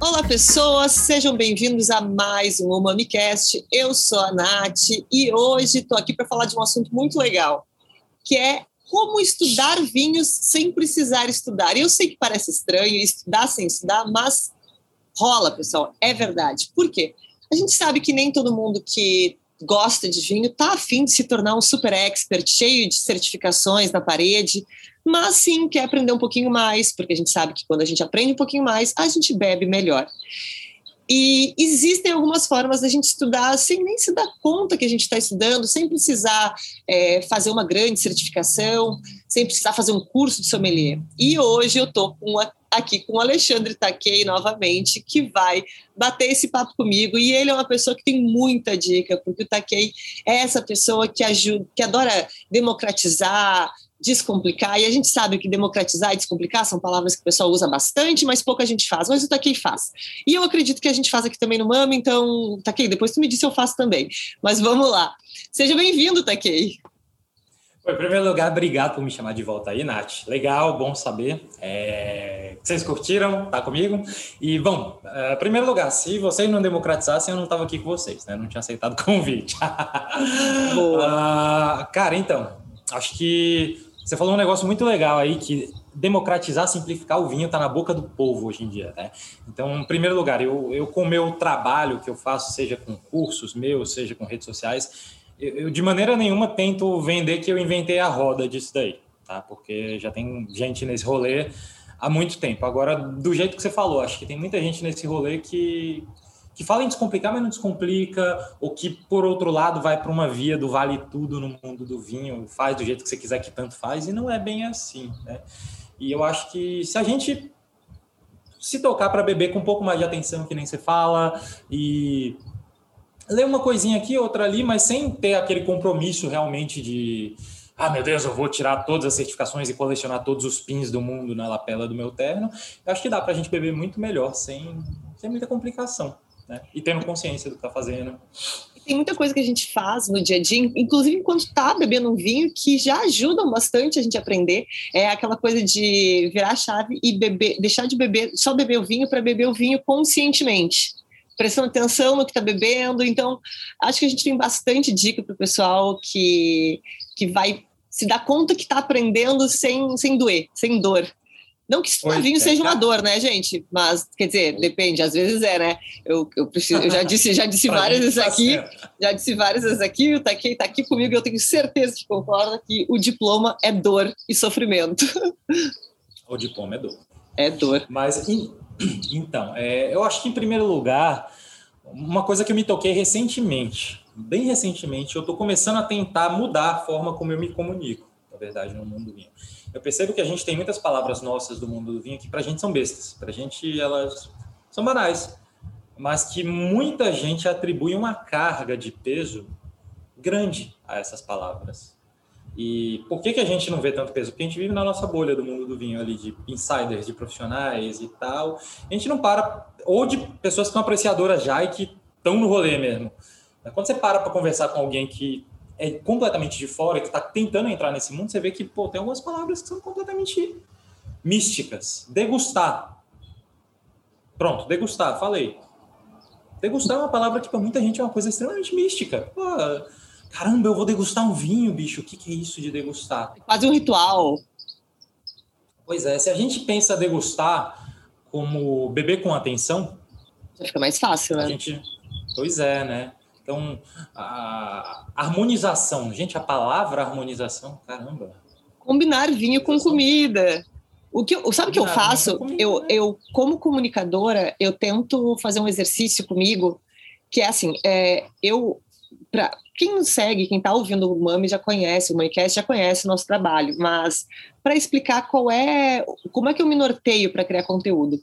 Olá, pessoas, sejam bem-vindos a mais um UmamiCast. Eu sou a Nath e hoje estou aqui para falar de um assunto muito legal, que é como estudar vinhos sem precisar estudar. Eu sei que parece estranho estudar sem estudar, mas rola, pessoal, é verdade. Por quê? A gente sabe que nem todo mundo que gosta de vinho está afim de se tornar um super expert, cheio de certificações na parede, mas sim quer aprender um pouquinho mais, porque a gente sabe que quando a gente aprende um pouquinho mais, a gente bebe melhor. E existem algumas formas da gente estudar sem nem se dar conta que a gente está estudando, sem precisar é, fazer uma grande certificação, sem precisar fazer um curso de sommelier. E hoje eu estou aqui com o Alexandre Taquei novamente, que vai bater esse papo comigo. E ele é uma pessoa que tem muita dica, porque o Taquei é essa pessoa que ajuda, que adora democratizar, descomplicar, e a gente sabe que democratizar e descomplicar são palavras que o pessoal usa bastante, mas pouca gente faz, mas o Taquei faz. E eu acredito que a gente faz aqui também no Mama, então, Taquei, depois tu me disse eu faço também. Mas vamos lá. Seja bem-vindo, Taquei. Em primeiro lugar, obrigado por me chamar de volta aí, Nath. Legal, bom saber. É... Vocês curtiram? Tá comigo? E, bom, em primeiro lugar, se vocês não democratizassem, eu não estava aqui com vocês, né? Não tinha aceitado o convite. Boa. uh, cara, então, acho que você falou um negócio muito legal aí, que democratizar, simplificar o vinho está na boca do povo hoje em dia, né? Então, em primeiro lugar, eu, eu com o meu trabalho que eu faço, seja com cursos meus, seja com redes sociais, eu, de maneira nenhuma tento vender que eu inventei a roda disso daí, tá? Porque já tem gente nesse rolê há muito tempo. Agora, do jeito que você falou, acho que tem muita gente nesse rolê que, que fala em descomplicar, mas não descomplica, ou que, por outro lado, vai para uma via do vale tudo no mundo do vinho, faz do jeito que você quiser que tanto faz, e não é bem assim, né? E eu acho que se a gente se tocar para beber com um pouco mais de atenção, que nem você fala, e ler uma coisinha aqui, outra ali, mas sem ter aquele compromisso realmente de ah, meu Deus, eu vou tirar todas as certificações e colecionar todos os pins do mundo na lapela do meu terno. Eu acho que dá para a gente beber muito melhor, sem, sem muita complicação né? E tendo consciência do que está fazendo. Tem muita coisa que a gente faz no dia a dia, inclusive enquanto está bebendo um vinho, que já ajudam bastante a gente a aprender. É aquela coisa de virar a chave e beber, deixar de beber, só beber o vinho para beber o vinho conscientemente prestando atenção no que está bebendo. Então, acho que a gente tem bastante dica para o pessoal que, que vai se dar conta que está aprendendo sem, sem doer, sem dor. Não que estudar vinho é, seja uma dor, né, gente? Mas, quer dizer, depende, às vezes é, né? Eu, eu, preciso, eu já disse, já disse várias vezes tá aqui, já disse várias vezes aqui, o Taquei está aqui comigo e eu tenho certeza que concorda que o diploma é dor e sofrimento. O diploma é dor. É dor. Mas, então, é, eu acho que, em primeiro lugar, uma coisa que eu me toquei recentemente, bem recentemente, eu estou começando a tentar mudar a forma como eu me comunico, na verdade, no mundo do vinho eu percebo que a gente tem muitas palavras nossas do mundo do vinho que para a gente são bestas, para a gente elas são banais, mas que muita gente atribui uma carga de peso grande a essas palavras. E por que, que a gente não vê tanto peso? Porque a gente vive na nossa bolha do mundo do vinho ali, de insiders, de profissionais e tal. A gente não para, ou de pessoas que são apreciadoras já e que estão no rolê mesmo. Quando você para para conversar com alguém que é completamente de fora, que está tentando entrar nesse mundo, você vê que pô, tem algumas palavras que são completamente místicas. Degustar. Pronto, degustar, falei. Degustar é uma palavra que para muita gente é uma coisa extremamente mística. Pô, caramba, eu vou degustar um vinho, bicho. O que, que é isso de degustar? É quase um ritual. Pois é, se a gente pensa degustar como beber com atenção. Fica mais fácil, né? Gente... Pois é, né? Então, a harmonização, gente, a palavra harmonização, caramba. Combinar vinho com comida. O que eu, sabe o que eu faço? Eu, eu, como comunicadora, eu tento fazer um exercício comigo que é assim, é, eu para quem nos segue, quem está ouvindo o Mami já conhece, o Mamicast já conhece o nosso trabalho, mas para explicar qual é, como é que eu me norteio para criar conteúdo.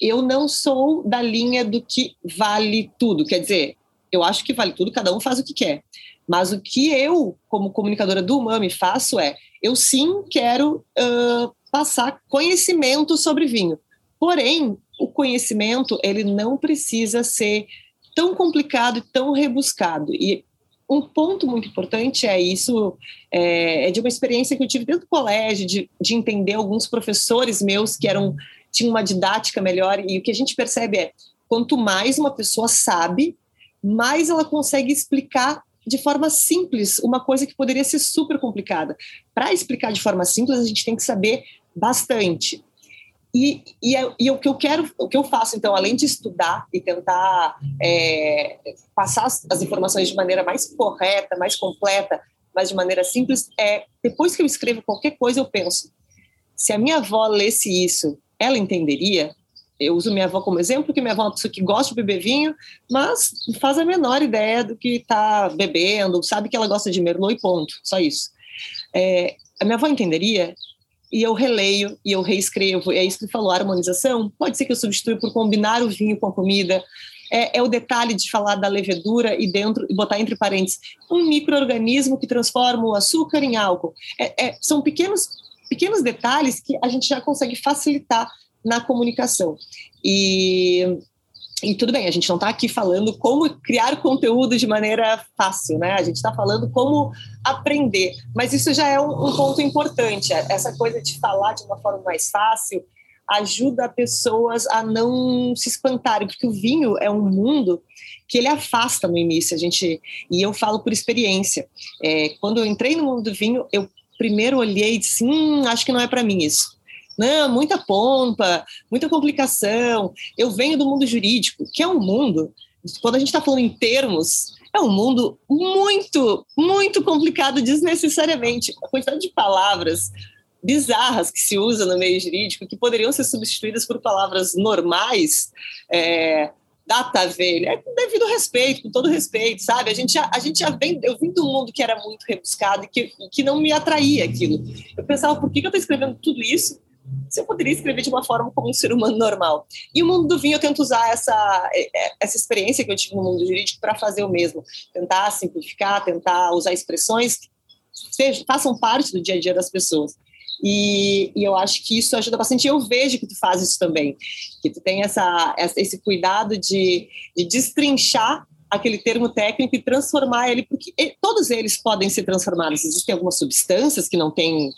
Eu não sou da linha do que vale tudo, quer dizer, eu acho que vale tudo, cada um faz o que quer. Mas o que eu, como comunicadora do Umami, faço é, eu sim quero uh, passar conhecimento sobre vinho. Porém, o conhecimento, ele não precisa ser tão complicado e tão rebuscado. E um ponto muito importante é isso, é, é, de uma experiência que eu tive dentro do colégio, de, de entender alguns professores meus que eram tinham uma didática melhor, e o que a gente percebe é, quanto mais uma pessoa sabe, mais ela consegue explicar de forma simples uma coisa que poderia ser super complicada. Para explicar de forma simples, a gente tem que saber bastante. E, e, é, e, o que eu quero, o que eu faço, então, além de estudar e tentar é, passar as, as, informações de maneira mais correta, mais completa, mas de maneira simples, é depois que eu escrevo qualquer coisa, eu penso: se a minha avó lesse isso, ela entenderia? Eu uso minha avó como exemplo, porque minha avó é uma pessoa que gosta de beber vinho, mas faz a menor ideia do que está bebendo, sabe que ela gosta de merlot e ponto, só isso. É, a minha avó entenderia? E eu releio e eu reescrevo. É isso que falou, harmonização. Pode ser que eu substitua por combinar o vinho com a comida. É, é, o detalhe de falar da levedura e dentro e botar entre parênteses um microorganismo que transforma o açúcar em álcool. É, é, são pequenos pequenos detalhes que a gente já consegue facilitar na comunicação. E, e tudo bem, a gente não está aqui falando como criar conteúdo de maneira fácil, né? A gente está falando como aprender, mas isso já é um, um ponto importante. Essa coisa de falar de uma forma mais fácil ajuda pessoas a não se espantarem, porque o vinho é um mundo que ele afasta no início. A gente e eu falo por experiência. É, quando eu entrei no mundo do vinho, eu primeiro olhei e disse: hum, acho que não é para mim isso. Não, muita pompa, muita complicação. Eu venho do mundo jurídico, que é um mundo, quando a gente está falando em termos, é um mundo muito, muito complicado desnecessariamente. A quantidade de palavras bizarras que se usa no meio jurídico, que poderiam ser substituídas por palavras normais, é, data velha, é com devido respeito, com todo respeito, sabe? A gente já, a gente já vem, eu vim do mundo que era muito rebuscado e que, que não me atraía aquilo. Eu pensava, por que, que eu estou escrevendo tudo isso se eu poderia escrever de uma forma como um ser humano normal? E o mundo do vinho, eu tento usar essa, é, essa experiência que eu tive no mundo jurídico para fazer o mesmo. Tentar simplificar, tentar usar expressões que façam parte do dia a dia das pessoas. E, e, eu acho que isso ajuda bastante. Eu vejo que tu faz isso também, que tu tem essa, esse cuidado de, de destrinchar aquele termo técnico e transformar ele, porque todos eles podem ser transformados. Existem algumas substâncias que não têm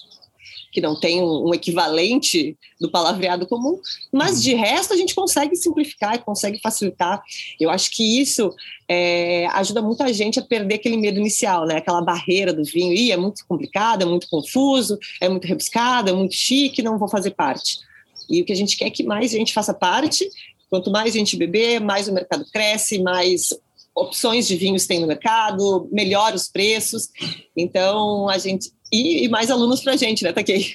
que não tem um, um, equivalente do palavreado comum, mas de resto a gente consegue simplificar e consegue facilitar. Eu acho que isso é, ajuda muita gente a perder aquele medo inicial, né? Aquela barreira do vinho, e é muito complicado, é muito confuso, é muito rebuscado, é muito chique, não vou fazer parte. E o que a gente quer é que mais gente faça parte. Quanto mais gente beber, mais o mercado cresce, mais opções de vinhos tem no mercado, melhor os preços. Então, a gente e, e mais alunos para a gente, né, Taquei?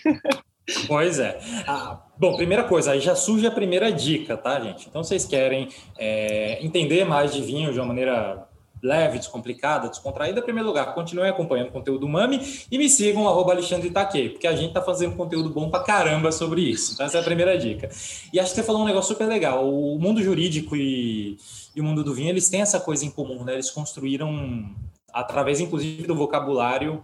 Pois é. Ah, bom, primeira coisa, aí já surge a primeira dica, tá, gente? Então, vocês querem é, entender mais de vinho de uma maneira leve, descomplicada, descontraída, em primeiro lugar, continuem acompanhando o conteúdo do Mami e me sigam, arroba Alexandre Itaquei, porque a gente tá fazendo conteúdo bom pra caramba sobre isso. Então, essa é a primeira dica. E acho que você falou um negócio super legal. O mundo jurídico e, e o mundo do vinho, eles têm essa coisa em comum, né? Eles construíram, através, inclusive, do vocabulário,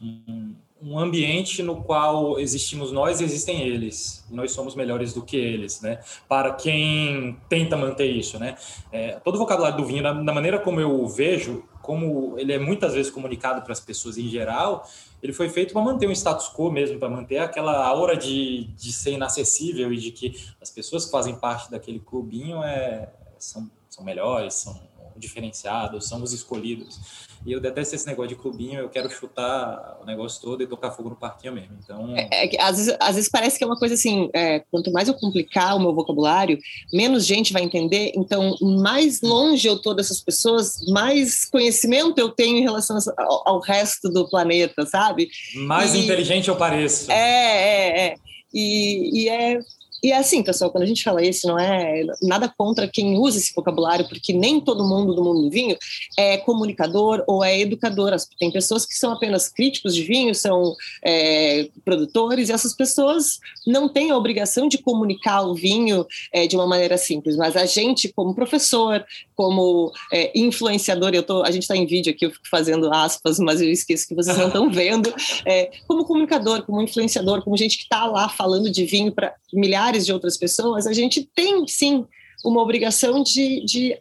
um, ambiente no qual existimos nós e existem eles. Nós somos melhores do que eles, né? Para quem tenta manter isso, né? É, todo o vocabulário do vinho, da, da, maneira como eu vejo, como ele é muitas vezes comunicado para as pessoas em geral, ele foi feito para manter um status quo mesmo, para manter aquela aura de, de ser inacessível e de que as pessoas que fazem parte daquele clubinho é, são, são melhores, são diferenciados, são os escolhidos. E eu detesto esse negócio de clubinho, eu quero chutar o negócio todo e tocar fogo no parquinho mesmo. Então. É, é às, vezes, às vezes parece que é uma coisa assim: é, quanto mais eu complicar o meu vocabulário, menos gente vai entender. Então, mais longe eu tô dessas pessoas, mais conhecimento eu tenho em relação ao, ao resto do planeta, sabe? Mais e, inteligente eu pareço. É, é, é. E, e é e é assim, pessoal, quando a gente fala isso, não é nada contra quem usa esse vocabulário, porque nem todo mundo do mundo do vinho é comunicador ou é educador. Tem pessoas que são apenas críticos de vinho, são é, produtores, e essas pessoas não têm a obrigação de comunicar o vinho é, de uma maneira simples, mas a gente, como professor, como é, influenciador, eu tô, a gente está em vídeo aqui, eu fico fazendo aspas, mas eu esqueço que vocês não estão vendo, é, como comunicador, como influenciador, como gente que está lá falando de vinho para milhares de outras pessoas, a gente tem sim uma obrigação de, de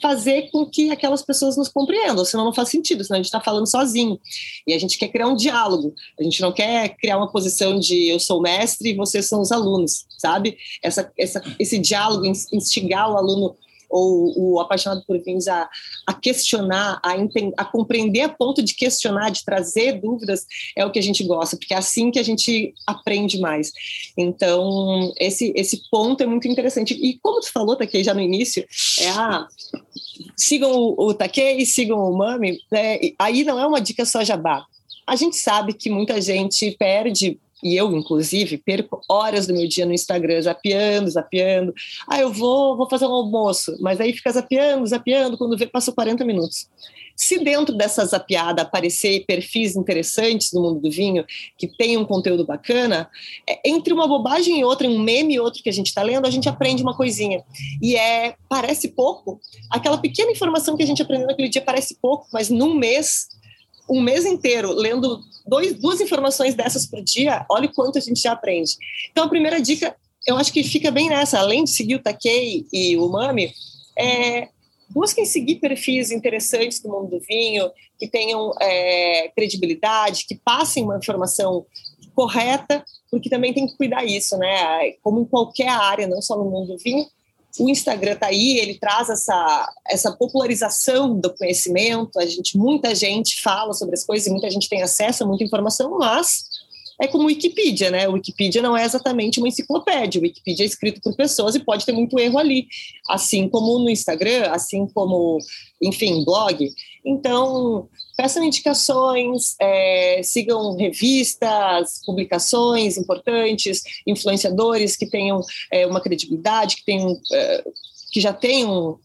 fazer com que aquelas pessoas nos compreendam, senão não faz sentido, senão a gente está falando sozinho. E a gente quer criar um diálogo, a gente não quer criar uma posição de eu sou o mestre e vocês são os alunos, sabe? Essa, essa, esse diálogo, instigar o aluno ou o apaixonado por vinhos a, a questionar, a, a compreender a ponto de questionar, de trazer dúvidas, é o que a gente gosta, porque é assim que a gente aprende mais. Então, esse, esse ponto é muito interessante. E como tu falou, Takei, já no início, é a sigam o, o Takei, sigam o Mami, né? aí não é uma dica só jabá. A gente sabe que muita gente perde e eu, inclusive, perco horas do meu dia no Instagram, zapeando, zapeando. Ah, eu vou, vou fazer um almoço, mas aí fica zapeando, zapeando, quando vê, passa 40 minutos. Se dentro dessa zapeada aparecer perfis interessantes no mundo do vinho, que tem um conteúdo bacana, é, entre uma bobagem e outra, um meme e outro que a gente está lendo, a gente aprende uma coisinha. E é, parece pouco, aquela pequena informação que a gente aprendeu naquele dia parece pouco, mas num mês um mês inteiro lendo dois, duas informações dessas por dia, olha quanto a gente já aprende. Então, a primeira dica, eu acho que fica bem nessa, além de seguir o Takei e o Mami, é, busquem seguir perfis interessantes do mundo do vinho, que tenham é, credibilidade, que passem uma informação correta, porque também tem que cuidar isso, né? Como em qualquer área, não só no mundo do vinho, o Instagram está aí, ele traz essa, essa popularização do conhecimento, a gente, muita gente fala sobre as coisas e muita gente tem acesso a muita informação, mas é como Wikipedia, né? O Wikipedia não é exatamente uma enciclopédia, o Wikipedia é escrito por pessoas e pode ter muito erro ali, assim como no Instagram, assim como, enfim, blog. Então, peçam indicações, é, sigam revistas, publicações importantes, influenciadores que tenham é, uma credibilidade, que tenham é, que já tenham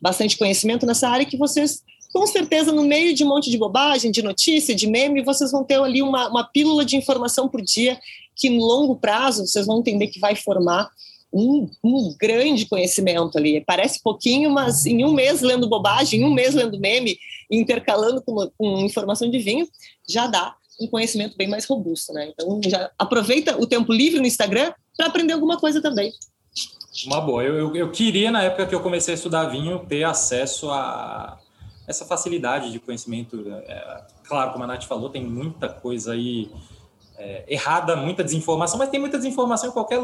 bastante conhecimento nessa área, que vocês com certeza, no meio de um monte de bobagem, de notícia, de meme, vocês vão ter ali uma, uma pílula de informação por dia que, no longo prazo, vocês vão entender que vai formar um, um, grande conhecimento ali. Parece pouquinho, mas em um mês lendo bobagem, em um mês lendo meme, intercalando com, com informação de vinho, já dá um conhecimento bem mais robusto, né? Então, já aproveita o tempo livre no Instagram para aprender alguma coisa também. Uma boa. Eu, eu, eu, queria, na época que eu comecei a estudar vinho, ter acesso a essa facilidade de conhecimento. É, claro, como a Nath falou, tem muita coisa aí é, errada, muita desinformação, mas tem muita desinformação em qualquer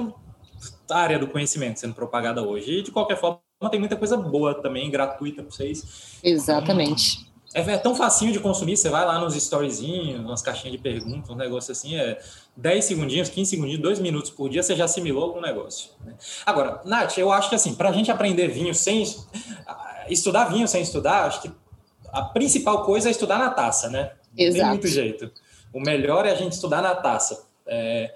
área do conhecimento sendo propagada hoje. E, de qualquer forma, tem muita coisa boa também, gratuita para vocês. Exatamente. É, é, tão facinho de consumir, você vai lá nos storyzinhos, nas caixinhas de perguntas, um negócio assim, é 10 segundinhos, 15 segundinhos, 2 minutos por dia, você já assimilou algum negócio. Né? Agora, Nath, eu acho que assim, para a gente aprender vinho sem estudar vinho sem estudar, acho que a principal coisa é estudar na taça, né? Exato. Tem muito jeito. O melhor é a gente estudar na taça. É,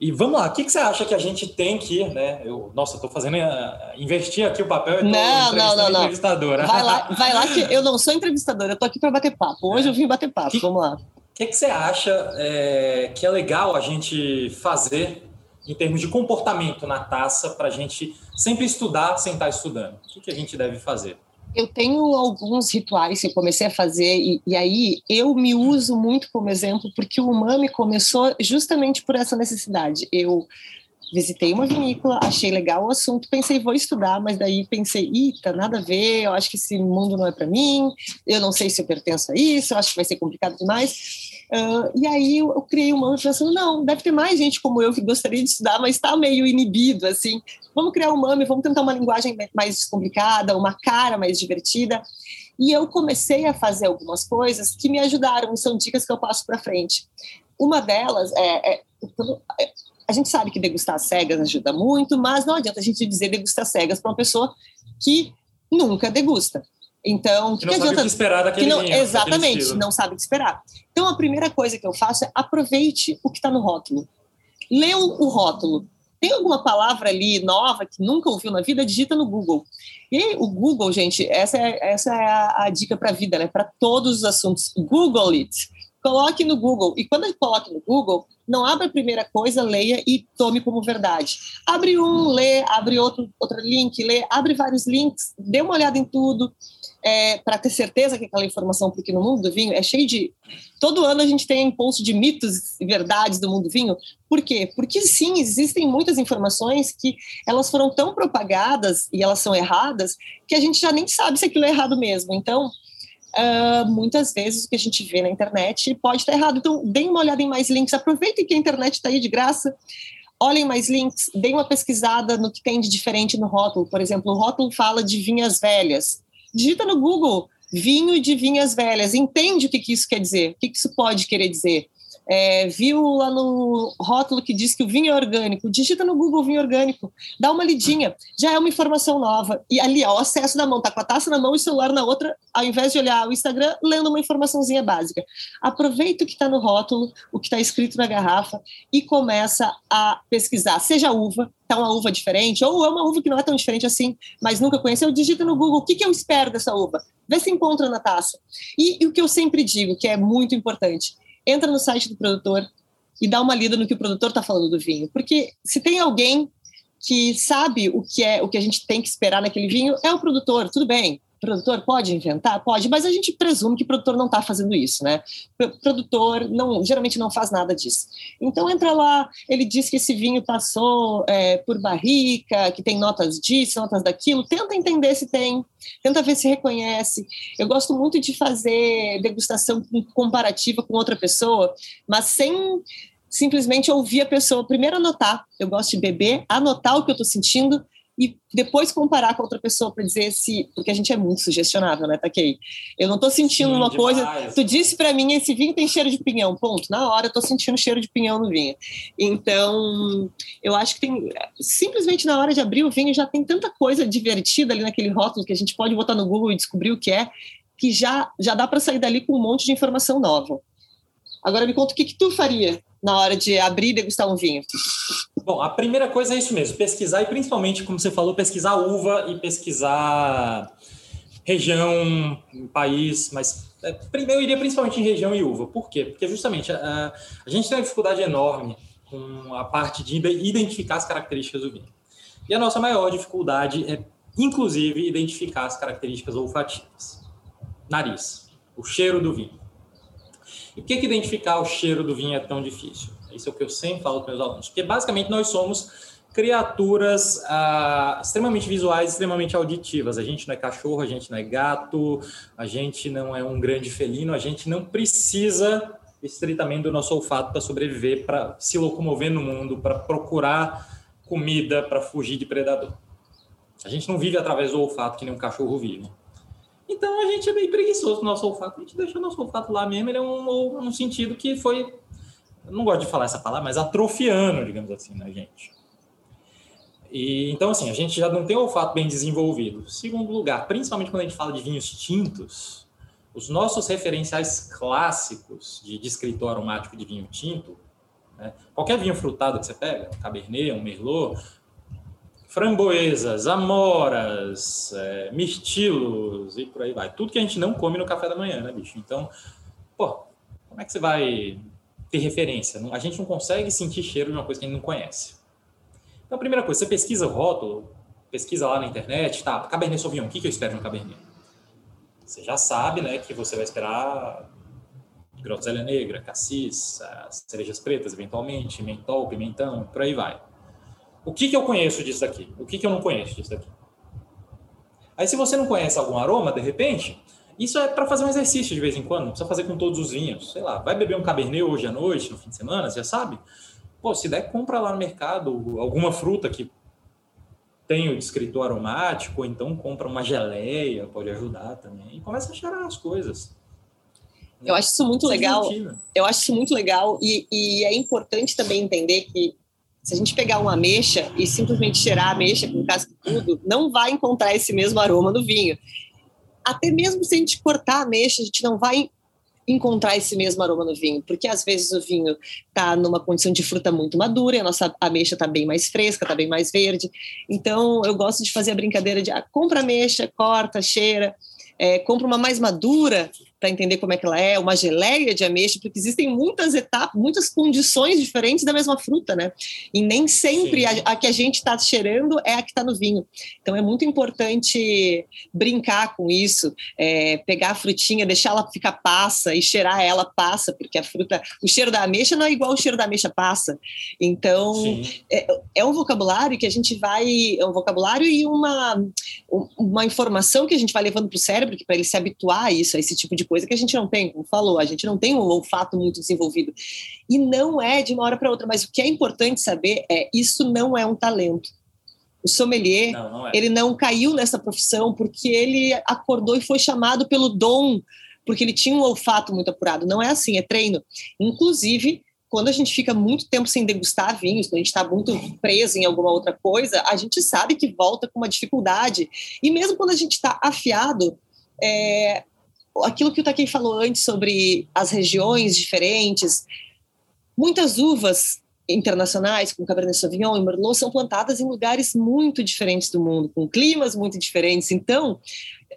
e vamos lá, o que, que, você acha que a gente tem que, né? Eu, nossa, eu tô fazendo uh, investir aqui o papel. Eu não, não, não, não. Entrevistadora. Vai lá, vai lá que eu não sou entrevistadora, eu tô aqui para bater papo. Hoje é. eu vim bater papo. Que, vamos lá. O que, que, você acha é, que é legal a gente fazer em termos de comportamento na taça para a gente sempre estudar sem estar estudando? O que a gente deve fazer? Eu tenho alguns rituais que comecei a fazer, e, e, aí eu me uso muito como exemplo, porque o Umami começou justamente por essa necessidade. Eu visitei uma vinícola, achei legal o assunto, pensei, vou estudar, mas daí pensei, eita, nada a ver, eu acho que esse mundo não é para mim, eu não sei se eu pertenço a isso, eu acho que vai ser complicado demais. Uh, e aí eu, eu criei uma pensando, não, deve ter mais gente como eu que gostaria de estudar, mas está meio inibido, assim, vamos criar um MAME, vamos tentar uma linguagem mais descomplicada, uma cara mais divertida. E eu comecei a fazer algumas coisas que me ajudaram, são dicas que eu passo para frente. Uma delas é, é, é a gente sabe que degustar cegas ajuda muito, mas não adianta a gente dizer degustar cegas para uma pessoa que nunca degusta. Então, que, que, não adianta? Sabe o que esperar daquele que não, vinho, Exatamente, não sabe o que esperar. Então, a primeira coisa que eu faço é aproveite o que está no rótulo. Lê o rótulo. Tem alguma palavra ali nova que nunca ouviu na vida? Digita no Google. E o Google, gente, essa é, essa é a, a dica para a vida, né? Para todos os assuntos. Google it. Coloque no Google. E quando coloque no Google, não abra a primeira coisa, leia e tome como verdade. Abre um, lê, abre outro, outro link, lê, abre vários links, dê uma olhada em tudo. É, para ter certeza que aquela informação, porque no mundo do vinho é cheio de. Todo ano a gente tem impulso de mitos e verdades do mundo do vinho. Por quê? Porque sim, existem muitas informações que elas foram tão propagadas e elas são erradas que a gente já nem sabe se aquilo é errado mesmo. Então, uh, muitas vezes o que a gente vê na internet pode estar errado. Então, deem uma olhada em mais links, aproveitem que a internet está aí de graça olhem mais links, deem uma pesquisada no que tem de diferente no rótulo. Por exemplo, o rótulo fala de vinhas velhas digita no Google vinho de vinhas velhas, entende o que, que isso quer dizer, o que, que isso pode querer dizer. É, viu lá no rótulo que diz que o vinho é orgânico, digita no Google vinho orgânico, dá uma lidinha, já é uma informação nova. E ali, ó, o acesso da mão, tá com a taça na mão e o celular na outra, ao invés de olhar o Instagram, lendo uma informaçãozinha básica. Aproveita o que está no rótulo, o que está escrito na garrafa e começa a pesquisar, seja uva, tá uma uva diferente, ou é uma uva que não é tão diferente assim, mas nunca conheceu, digita no Google o que, que eu espero dessa uva, vê se encontra na taça. E, e o que eu sempre digo, que é muito importante, entra no site do produtor e dá uma lida no que o produtor está falando do vinho. Porque se tem alguém que sabe o que é o que a gente tem que esperar naquele vinho, é o produtor, tudo bem. Produtor pode inventar? Pode, mas a gente presume que o produtor não está fazendo isso, né? O produtor não, geralmente não faz nada disso. Então entra lá, ele diz que esse vinho passou é, por barrica, que tem notas disso, notas daquilo, tenta entender se tem, tenta ver se reconhece. Eu gosto muito de fazer degustação comparativa com outra pessoa, mas sem simplesmente ouvir a pessoa primeiro anotar. Eu gosto de beber, anotar o que eu estou sentindo e depois comparar com outra pessoa para dizer se. Porque a gente é muito sugestionável, né, Taquei? Eu não estou sentindo Sim, uma demais. coisa. Tu disse para mim: esse vinho tem cheiro de pinhão, ponto. Na hora eu estou sentindo cheiro de pinhão no vinho. Então, eu acho que tem. Simplesmente na hora de abrir o vinho já tem tanta coisa divertida ali naquele rótulo que a gente pode botar no Google e descobrir o que é, que já, já dá para sair dali com um monte de informação nova. Agora me conta o que, que tu faria na hora de abrir e degustar um vinho. Bom, a primeira coisa é isso mesmo, pesquisar e principalmente, como você falou, pesquisar uva e pesquisar região, país, mas é, primeiro eu iria principalmente em região e uva. Por quê? Porque justamente a, a gente tem uma dificuldade enorme com a parte de identificar as características do vinho. E a nossa maior dificuldade é, inclusive, identificar as características olfativas. Nariz, o cheiro do vinho. E por que, que identificar o cheiro do vinho é tão difícil? Isso é o que eu sempre falo para meus alunos. Porque basicamente nós somos criaturas ah, extremamente visuais, extremamente auditivas. A gente não é cachorro, a gente não é gato, a gente não é um grande felino, a gente não precisa estritamente do nosso olfato para sobreviver, para se locomover no mundo, para procurar comida, para fugir de predador. A gente não vive através do olfato que nem um cachorro vive. Então a gente é bem preguiçoso no nosso olfato, a gente deixa o nosso olfato lá mesmo, ele é um, um sentido que foi, não gosto de falar essa palavra, mas atrofiando, digamos assim, na gente. E, então, assim, a gente já não tem o olfato bem desenvolvido. Segundo lugar, principalmente quando a gente fala de vinhos tintos, os nossos referenciais clássicos de descritor aromático de vinho tinto, né? qualquer vinho frutado que você pega, um Cabernet, um Merlot, framboesas, amoras, é, mirtilos e por aí vai. Tudo que a gente não come no café da manhã, né, bicho? Então, pô, como é que você vai ter referência? A gente não consegue sentir cheiro de uma coisa que a gente não conhece. Então, a primeira coisa, você pesquisa o rótulo, pesquisa lá na internet, tá, Cabernet Sauvignon, o que, que eu espero no Cabernet? Você já sabe, né, que você vai esperar groselha negra, cassis, cerejas pretas, eventualmente, mentol, pimentão, por aí vai. O que, que eu conheço disso daqui? O que, que eu não conheço disso daqui? Aí, se você não conhece algum aroma, de repente, isso é para fazer um exercício de vez em quando, não precisa fazer com todos os vinhos. Sei lá, vai beber um Cabernet hoje à noite, no fim de semana, já sabe? Pô, se der, compra lá no mercado alguma fruta que tem o descritor aromático, ou então compra uma geleia, pode ajudar também. E começa a cheirar as coisas. Eu acho isso muito legal. Eu acho isso muito legal e, e é importante também entender que se a gente pegar uma ameixa e simplesmente cheirar a ameixa com casca e tudo, não vai encontrar esse mesmo aroma no vinho. Até mesmo se a gente cortar a ameixa, a gente não vai encontrar esse mesmo aroma no vinho, porque às vezes o vinho está numa condição de fruta muito madura e a nossa ameixa está bem mais fresca, está bem mais verde. Então eu gosto de fazer a brincadeira de ah, compra ameixa, corta, cheira, é, compra uma mais madura, para entender como é que ela é, uma geleia de ameixa, porque existem muitas etapas, muitas condições diferentes da mesma fruta, né? E nem sempre a, a, que a gente está cheirando é a que está no vinho. Então é muito importante brincar com isso, é, pegar a frutinha, deixar ela ficar passa e cheirar ela passa, porque a fruta, o cheiro da ameixa não é igual o cheiro da ameixa passa. Então é, é, um vocabulário que a gente vai, é um vocabulário e uma, uma informação que a gente vai levando para o cérebro para ele se habituar a isso, a esse tipo de coisa que a gente não tem, como falou, a gente não tem um olfato muito desenvolvido. E não é de uma hora para outra, mas o que é importante saber é isso não é um talento. O sommelier, não, não é. ele não caiu nessa profissão porque ele acordou e foi chamado pelo dom, porque ele tinha um olfato muito apurado. Não é assim, é treino. Inclusive, quando a gente fica muito tempo sem degustar vinhos, quando a gente está muito preso em alguma outra coisa, a gente sabe que volta com uma dificuldade. E mesmo quando a gente está afiado, é, aquilo que o Takei falou antes sobre as regiões diferentes, muitas uvas internacionais, como Cabernet Sauvignon e Merlot, são plantadas em lugares muito diferentes do mundo, com climas muito diferentes. Então,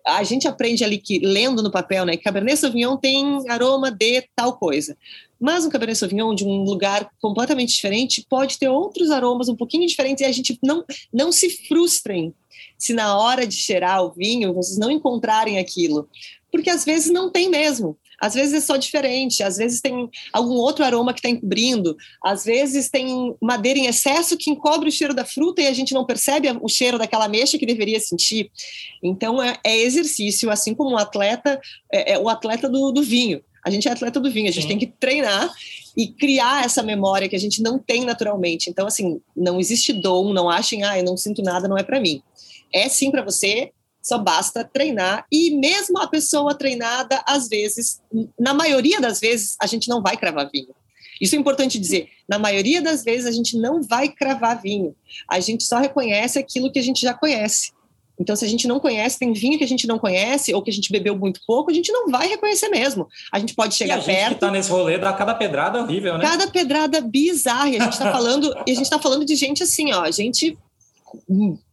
a gente aprende ali que, lendo no papel, né, Cabernet Sauvignon tem aroma de tal coisa. Mas um Cabernet Sauvignon de um lugar completamente diferente pode ter outros aromas um pouquinho diferentes e a gente não, não se frustrem se na hora de cheirar o vinho vocês não encontrarem aquilo. Porque às vezes não tem mesmo. Às vezes é só diferente, às vezes tem algum outro aroma que está encobrindo, às vezes tem madeira em excesso que encobre o cheiro da fruta e a gente não percebe o cheiro daquela mexa que deveria sentir. Então é, é exercício, assim como um atleta, é, é o atleta do, do, vinho. A gente é atleta do vinho, a gente Sim. tem que treinar e criar essa memória que a gente não tem naturalmente. Então, assim, não existe dom, não achem, ah, eu não sinto nada, não é para mim. É sim para você, só basta treinar e mesmo a pessoa treinada, às vezes, na maioria das vezes, a gente não vai cravar vinho. Isso é importante dizer. Na maioria das vezes, a gente não vai cravar vinho. A gente só reconhece aquilo que a gente já conhece. Então, se a gente não conhece, tem vinho que a gente não conhece ou que a gente bebeu muito pouco, a gente não vai reconhecer mesmo. A gente pode chegar e a perto. A gente que tá nesse rolê dá cada pedrada horrível, né? Cada pedrada bizarra. E a gente está falando, e a gente tá falando de gente assim, ó, gente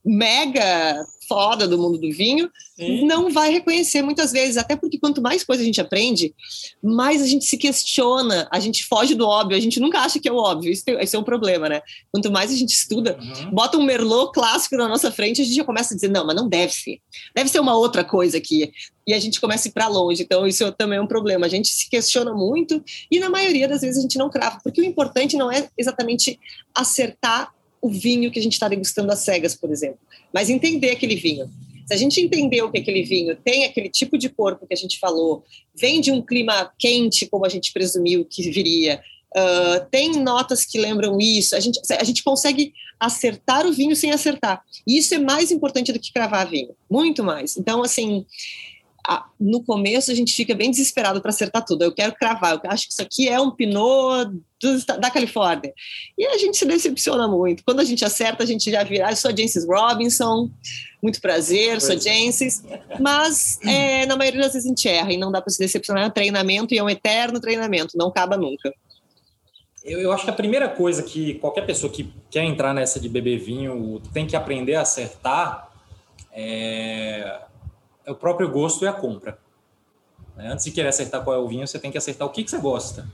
mega foda do mundo do vinho, Sim. não vai reconhecer muitas vezes, até porque quanto mais coisa a gente aprende, mais a gente se questiona, a gente foge do óbvio, a gente nunca acha que é o óbvio, isso, tem, isso é um problema, né? Quanto mais a gente estuda, uhum. bota um Merlot clássico na nossa frente, a gente já começa a dizer, não, mas não deve ser, deve ser uma outra coisa aqui, e a gente começa a ir para longe, então isso também é um problema, a gente se questiona muito, e na maioria das vezes a gente não crava, porque o importante não é exatamente acertar o vinho que a gente está degustando às cegas, por exemplo, mas entender aquele vinho. Se a gente entendeu que aquele vinho tem aquele tipo de corpo que a gente falou, vem de um clima quente, como a gente presumiu que viria, uh, tem notas que lembram isso, a gente, a gente consegue acertar o vinho sem acertar. E isso é mais importante do que cravar vinho, muito mais. Então, assim, no começo a gente fica bem desesperado para acertar tudo. Eu quero cravar, eu acho que isso aqui é um Pinot do, da Califórnia. E a gente se decepciona muito. Quando a gente acerta, a gente já vira, ah, eu sou a Jancis Robinson, muito prazer, sou Jancis. Mas é, na maioria das vezes a gente erra e não dá para se decepcionar. É um treinamento e é um eterno treinamento, não acaba nunca. Eu, eu acho que a primeira coisa que qualquer pessoa que quer entrar nessa de beber vinho tem que aprender a acertar é é o próprio gosto e a compra. Né? Antes de querer acertar qual é o vinho, você tem que acertar o que, que você gosta.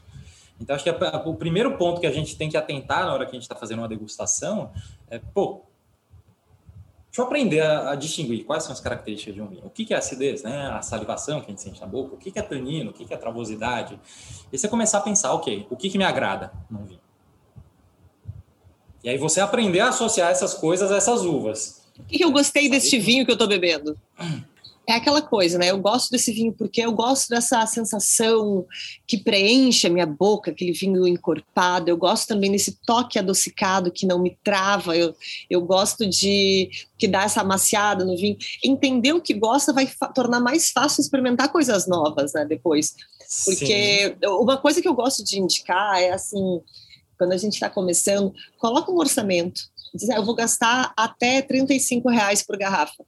Então, acho que a, o primeiro ponto que a gente tem que atentar na hora que a gente está fazendo uma degustação é, pô, deixa eu aprender a, a, distinguir quais são as características de um vinho. O que, que é acidez, né? A salivação que a gente sente na boca, o que, que é tanino, o que, que é travosidade. E você começar a pensar, ok, o que, que me agrada num vinho? E aí você aprender a associar essas coisas a essas uvas. O que, que eu gostei deste vinho que eu estou bebendo? é aquela coisa, né? Eu gosto desse vinho porque eu gosto dessa sensação que preenche a minha boca, aquele vinho encorpado. Eu gosto também desse toque adocicado que não me trava. Eu, eu gosto de que dá essa amaciada no vinho. Entender o que gosta vai tornar mais fácil experimentar coisas novas, né? Depois, porque Sim. uma coisa que eu gosto de indicar é assim, quando a gente está começando, coloca um orçamento. Diz, ah, eu vou gastar até 35 reais por garrafa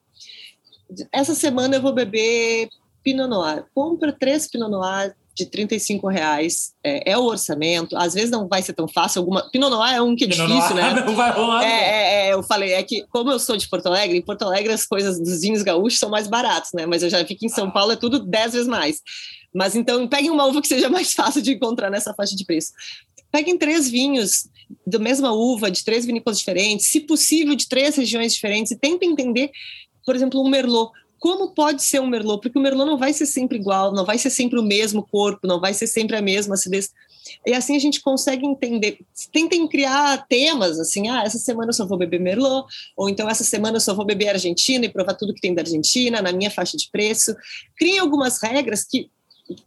essa semana eu vou beber Pinot Noir. Compra três Pinot Noir, de 35 reais é, é, o orçamento. Às vezes não vai ser tão fácil. Alguma Pinot Noir é um que é Pinot difícil, Noir, né? Não vai rolar. É, é, é, eu falei é que como eu sou de Porto Alegre, em Porto Alegre as coisas dos vinhos gaúchos são mais baratos, né? Mas eu já que em São Paulo é tudo 10 vezes mais. Mas então peguem uma uva que seja mais fácil de encontrar nessa faixa de preço. Peguem três vinhos da mesma uva, de três vinícolas diferentes, se possível de três regiões diferentes, e tentem entender, por exemplo, um Merlot como pode ser um Merlot? Porque o Merlot não vai ser sempre igual, não vai ser sempre o mesmo corpo, não vai ser sempre a mesma acidez. E assim a gente consegue entender. Tentem criar temas, assim, ah, essa semana eu só vou beber Merlot, ou então essa semana eu só vou beber Argentina e provar tudo que tem da Argentina, na minha faixa de preço. Criem algumas regras que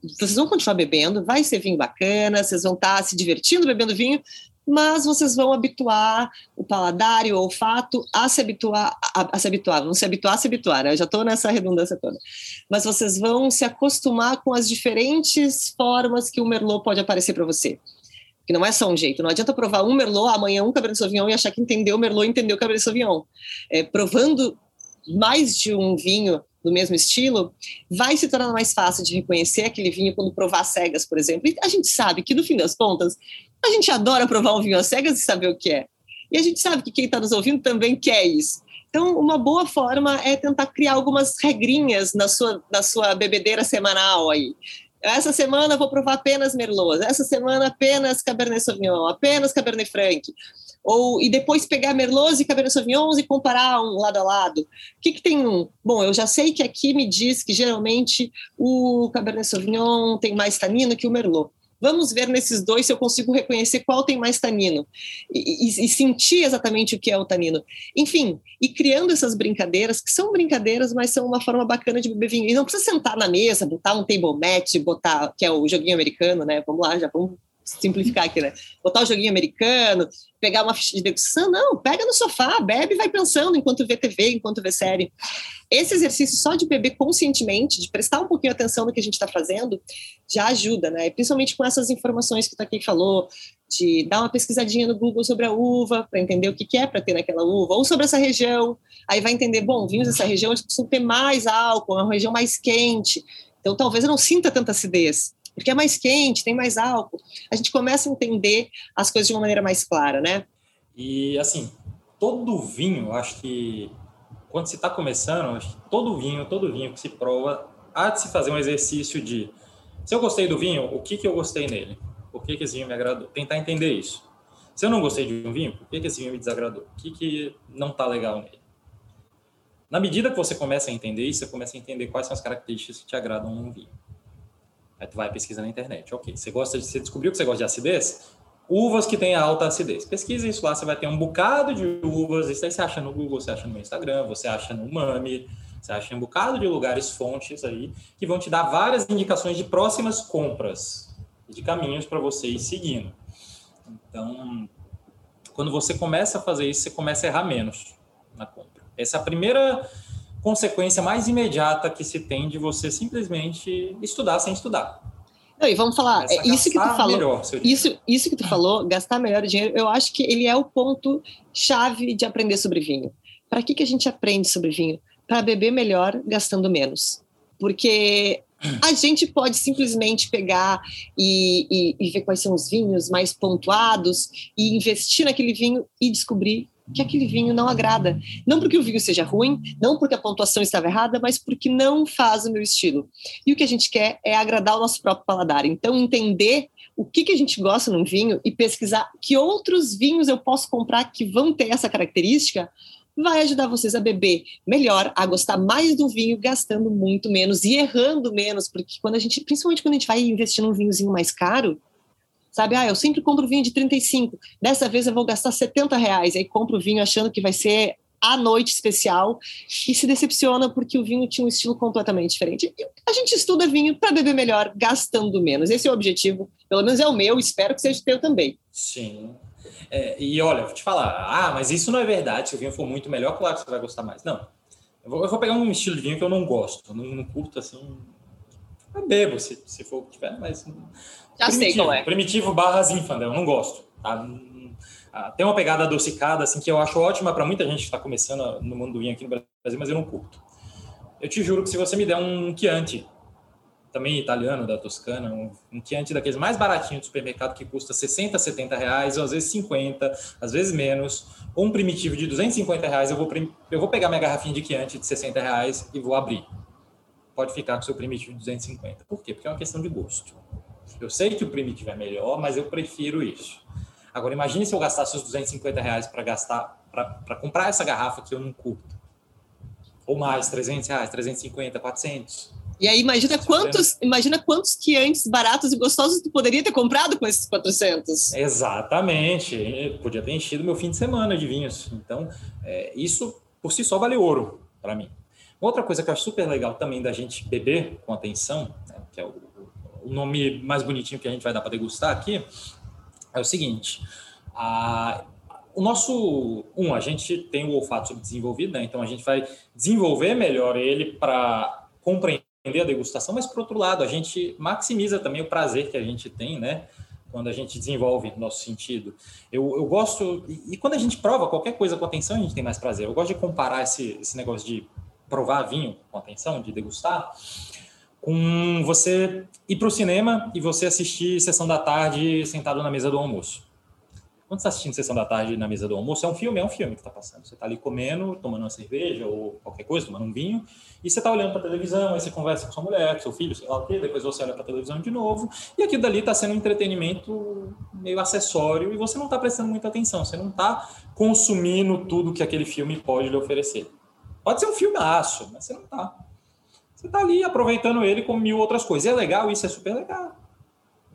vocês vão continuar bebendo, vai ser vinho bacana, vocês vão estar se divertindo bebendo vinho, mas vocês vão habituar o paladar e o olfato a se habituar, a, a se habituar, vão se habituar a se habituar, né? eu já estou nessa redundância toda, mas vocês vão se acostumar com as diferentes formas que o Merlot pode aparecer para você. Que não é só um jeito, não adianta provar um Merlot, amanhã um Cabernet Sauvignon e achar que entendeu o Merlot entendeu o Cabernet Sauvignon. É, provando mais de um vinho do mesmo estilo, vai se tornando mais fácil de reconhecer aquele vinho quando provar cegas, por exemplo. E a gente sabe que, no fim das contas, a gente adora provar um vinho às cegas e saber o que é. E a gente sabe que quem está nos ouvindo também quer isso. Então, uma boa forma é tentar criar algumas regrinhas na sua, na sua bebedeira semanal aí. Essa semana vou provar apenas Merlot, essa semana apenas Cabernet Sauvignon, apenas Cabernet Franc. Ou, e depois pegar Merlot e Cabernet Sauvignon e comparar um lado a lado. O que, que tem um? Bom, eu já sei que aqui me diz que geralmente o Cabernet Sauvignon tem mais tanino que o Merlot. Vamos ver nesses dois se eu consigo reconhecer qual tem mais tanino e, e, e, sentir exatamente o que é o tanino. Enfim, e criando essas brincadeiras, que são brincadeiras, mas são uma forma bacana de beber vinho. E não precisa sentar na mesa, botar um table match, botar, que é o joguinho americano, né? Vamos lá, já vamos simplificar aqui, né? Botar o joguinho americano, pegar uma ficha de degustação, não, pega no sofá, bebe e vai pensando enquanto vê TV, enquanto vê série. Esse exercício só de beber conscientemente, de prestar um pouquinho atenção no que a gente está fazendo, já ajuda, né? Principalmente com essas informações que o Taki falou, de dar uma pesquisadinha no Google sobre a uva, para entender o que, que é para ter naquela uva, ou sobre essa região, aí vai entender, bom, vinhos dessa região eles precisam ter mais álcool, é uma região mais quente, então talvez eu não sinta tanta acidez porque é mais quente, tem mais álcool. A gente começa a entender as coisas de uma maneira mais clara, né? E assim, todo vinho, acho que quando se está começando, acho que todo vinho, todo vinho que se prova, há de se fazer um exercício de se eu gostei do vinho, o que, que eu gostei nele? Por que, que esse vinho me agradou? Tentar entender isso. Se eu não gostei de um vinho, por que, que esse vinho me desagradou? O que, que não está legal nele? Na medida que você começa a entender isso, você começa a entender quais são as características que te agradam num vinho. Aí tu vai pesquisar na internet. Ok, você gosta de, você descobriu que você gosta de acidez? Uvas que têm alta acidez. Pesquisa isso lá, você vai ter um bocado de uvas. Isso aí você acha no Google, você acha no Instagram, você acha no Mami, você acha em um bocado de lugares, fontes aí, que vão te dar várias indicações de próximas compras, de caminhos para você ir seguindo. Então, quando você começa a fazer isso, você começa a errar menos na compra. Essa é a primeira consequência mais imediata que se tem de você simplesmente estudar sem estudar. Não, e vamos falar, é, isso que tu falou, melhor, isso, isso que tu falou, gastar melhor dinheiro, eu acho que ele é o ponto chave de aprender sobre vinho. Para que, que a gente aprende sobre vinho? Para beber melhor, gastando menos. Porque a gente pode simplesmente pegar e, e, e ver quais são os vinhos mais pontuados e investir naquele vinho e descobrir que aquele vinho não agrada. Não porque o vinho seja ruim, não porque a pontuação estava errada, mas porque não faz o meu estilo. E o que a gente quer é agradar o nosso próprio paladar. Então, entender o que, que a gente gosta num vinho e pesquisar que outros vinhos eu posso comprar que vão ter essa característica vai ajudar vocês a beber melhor, a gostar mais do vinho, gastando muito menos e errando menos, porque quando a gente, principalmente quando a gente vai investir num vinhozinho mais caro, sabe? Ah, eu sempre compro vinho de 35, dessa vez eu vou gastar 70 reais, aí compro o vinho achando que vai ser a noite especial e se decepciona porque o vinho tinha um estilo completamente diferente. A gente estuda vinho para beber melhor, gastando menos. Esse é o objetivo, pelo menos é o meu, espero que seja o teu também. Sim. É, e olha, vou te falar, ah, mas isso não é verdade. Se o vinho for muito melhor, claro que você vai gostar mais. Não. Eu vou, eu vou pegar um estilo de vinho que eu não gosto, não, não curto assim. Eu bebo se, se for o que tiver, mas já primitivo, sei qual é. Primitivo barra Zinfandel, não gosto. Tá? Ah, tem uma pegada adocicada, assim, que eu acho ótima para muita gente que está começando no mundo do vinho aqui no Brasil, mas eu não curto. Eu te juro que se você me der um Chianti, também italiano da Toscana, um, um Chianti daqueles mais baratinhos do supermercado que custa 60, 70 reais, ou às vezes 50, às vezes menos, ou um primitivo de 250 reais, eu vou, eu vou pegar minha garrafinha de Chianti de 60 reais e vou abrir. Pode ficar com seu primitivo de 250. Por quê? Porque é uma questão de gosto. Eu sei que o primitivo é melhor, mas eu prefiro isso. Agora, imagine se eu gastasse os 250 reais para gastar, para comprar essa garrafa que eu não curto. Ou mais, 300 reais, 350, 400 e aí imagina quantos, imagina quantos que antes baratos e gostosos tu poderia ter comprado com esses 400. Exatamente. Podia ter enchido meu fim de semana de vinhos. Então, é, isso por si só vale ouro para mim. Outra coisa que eu acho super legal também da gente beber com atenção, né, que é o, o, nome mais bonitinho que a gente vai dar para degustar aqui, é o seguinte: a, o nosso um, a gente tem o olfato subdesenvolvido, né? Então a gente vai desenvolver melhor ele para compreender a degustação, mas por outro lado, a gente maximiza também o prazer que a gente tem, né? Quando a gente desenvolve nosso sentido. Eu, eu gosto, e, e quando a gente prova qualquer coisa com atenção, a gente tem mais prazer. Eu gosto de comparar esse, esse negócio de provar vinho com atenção, de degustar, com você ir para o cinema e você assistir sessão da tarde sentado na mesa do almoço. Quando você está assistindo Sessão da Tarde na mesa do almoço, é um filme, é um filme que está passando. Você está ali comendo, tomando uma cerveja ou qualquer coisa, tomando um vinho, e você está olhando para a televisão, aí você conversa com sua mulher, com seu filho, sei lá o quê, depois você olha para a televisão de novo, e aquilo dali está sendo um entretenimento meio acessório e você não está prestando muita atenção, você não está consumindo tudo que aquele filme pode lhe oferecer. Pode ser um filmaço, mas você não está. Você está ali aproveitando ele com mil outras coisas. E é legal, isso é super legal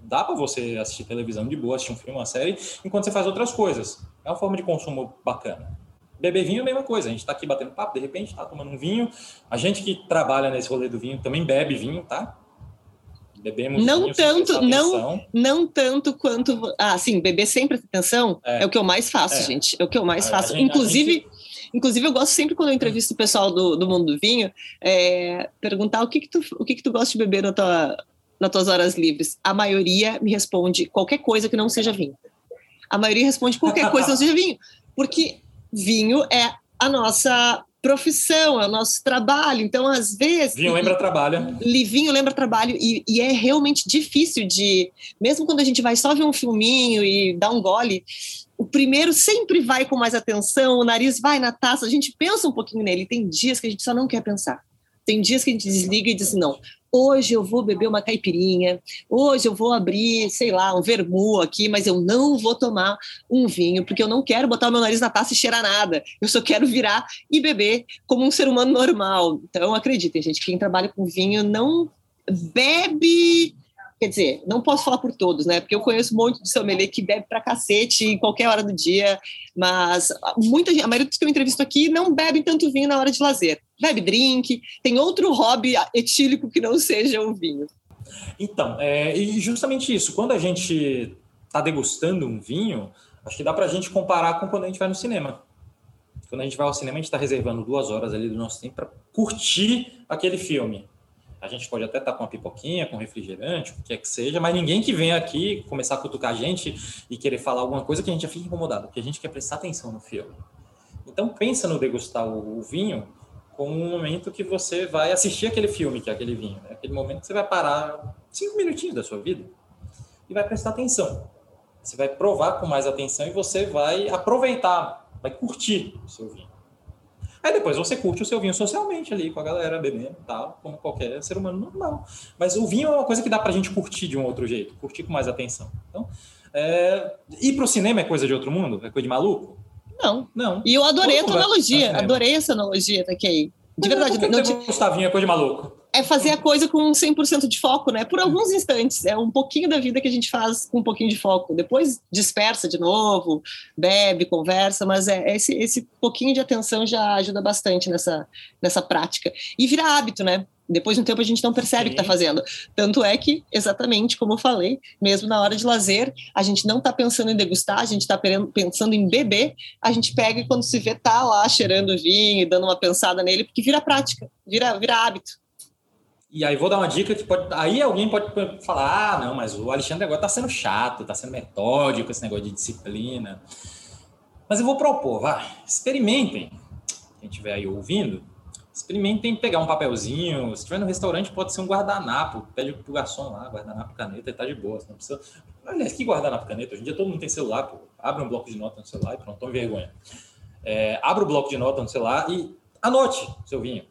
dá para você assistir televisão de boa, assistir um filme, uma série, enquanto você faz outras coisas. É uma forma de consumo bacana. Beber vinho é a mesma coisa. A gente está aqui batendo papo, de repente está tomando um vinho. A gente que trabalha nesse rolê do vinho também bebe vinho, tá? Bebemos não vinho, tanto, não, não tanto quanto. Ah, sim, beber sempre atenção é, é o que eu mais faço, é. gente. É o que eu mais faço. Gente, inclusive, gente... inclusive eu gosto sempre quando eu entrevisto o pessoal do, do mundo do vinho, é, perguntar o que que tu, o que que tu gosta de beber na tua nas tuas horas livres? A maioria me responde qualquer coisa que não seja vinho. A maioria responde qualquer coisa que não seja vinho, porque vinho é a nossa profissão, é o nosso trabalho. Então, às vezes. Vinho lembra trabalho. Vinho lembra trabalho. E, e, é realmente difícil de. Mesmo quando a gente vai só ver um filminho e dar um gole, o primeiro sempre vai com mais atenção, o nariz vai na taça, a gente pensa um pouquinho nele. Tem dias que a gente só não quer pensar. Tem dias que a gente desliga e diz: não, hoje eu vou beber uma caipirinha, hoje eu vou abrir, sei lá, um vermu aqui, mas eu não vou tomar um vinho, porque eu não quero botar o meu nariz na taça e cheirar nada. Eu só quero virar e beber como um ser humano normal. Então, acreditem, gente, quem trabalha com vinho não bebe quer dizer, não posso falar por todos, né? Porque eu conheço um monte de sommelier que bebe pra cacete em qualquer hora do dia, mas muita gente, a maioria dos que eu entrevisto aqui não bebem tanto vinho na hora de lazer. Bebe drink, tem outro hobby etílico que não seja o vinho. Então, é, e justamente isso, quando a gente está degustando um vinho, acho que dá para a gente comparar com quando a gente vai no cinema. Quando a gente vai ao cinema, a gente está reservando duas horas ali do nosso tempo para curtir aquele filme. A gente pode até estar com uma pipoquinha, com refrigerante, o que quer que seja, mas ninguém que vem aqui começar a cutucar a gente e querer falar alguma coisa que a gente já fica incomodado, porque a gente quer prestar atenção no filme. Então pensa no degustar o, vinho como um momento que você vai assistir aquele filme, que é aquele vinho. Né? Aquele momento que você vai parar cinco minutinhos da sua vida e vai prestar atenção. Você vai provar com mais atenção e você vai aproveitar, vai curtir o seu vinho. Aí depois você curte o seu vinho socialmente ali, com a galera bebendo e tal, como qualquer ser humano normal. Mas o vinho é uma coisa que dá pra gente curtir de um outro jeito, curtir com mais atenção. Então, é... ir pro cinema é coisa de outro mundo? É coisa de maluco? Não. Não. E eu adorei a tua analogia, adorei essa analogia, tá aqui. De verdade. Não, não, Gustavinho é coisa de maluco é fazer a coisa com 100% de foco, né? Por alguns instantes. É um pouquinho da vida que a gente faz com um pouquinho de foco. Depois dispersa de novo, bebe, conversa, mas é esse, esse pouquinho de atenção já ajuda bastante nessa, nessa prática. E vira hábito, né? Depois de um tempo a gente não percebe o que está fazendo. Tanto é que, exatamente como eu falei, mesmo na hora de lazer, a gente não está pensando em degustar, a gente está pensando em beber, a gente pega e quando se vê, tá lá cheirando vinho e dando uma pensada nele, porque vira prática, vira, vira hábito. E aí vou dar uma dica que pode. Aí alguém pode falar: ah, não, mas o Alexandre agora está sendo chato, está sendo metódico esse negócio de disciplina. Mas eu vou propor, vai, experimentem, quem estiver aí ouvindo, experimentem pegar um papelzinho. Se estiver no restaurante, pode ser um guardanapo. Pede pro garçom lá, guardanapo, caneta, e tá de boa. Não precisa... Aliás, que guardanapo, caneta? Hoje em dia todo mundo tem celular, pô. Abre um bloco de nota no celular e pronto, tome vergonha. É, abra o bloco de nota no celular e anote seu vinho.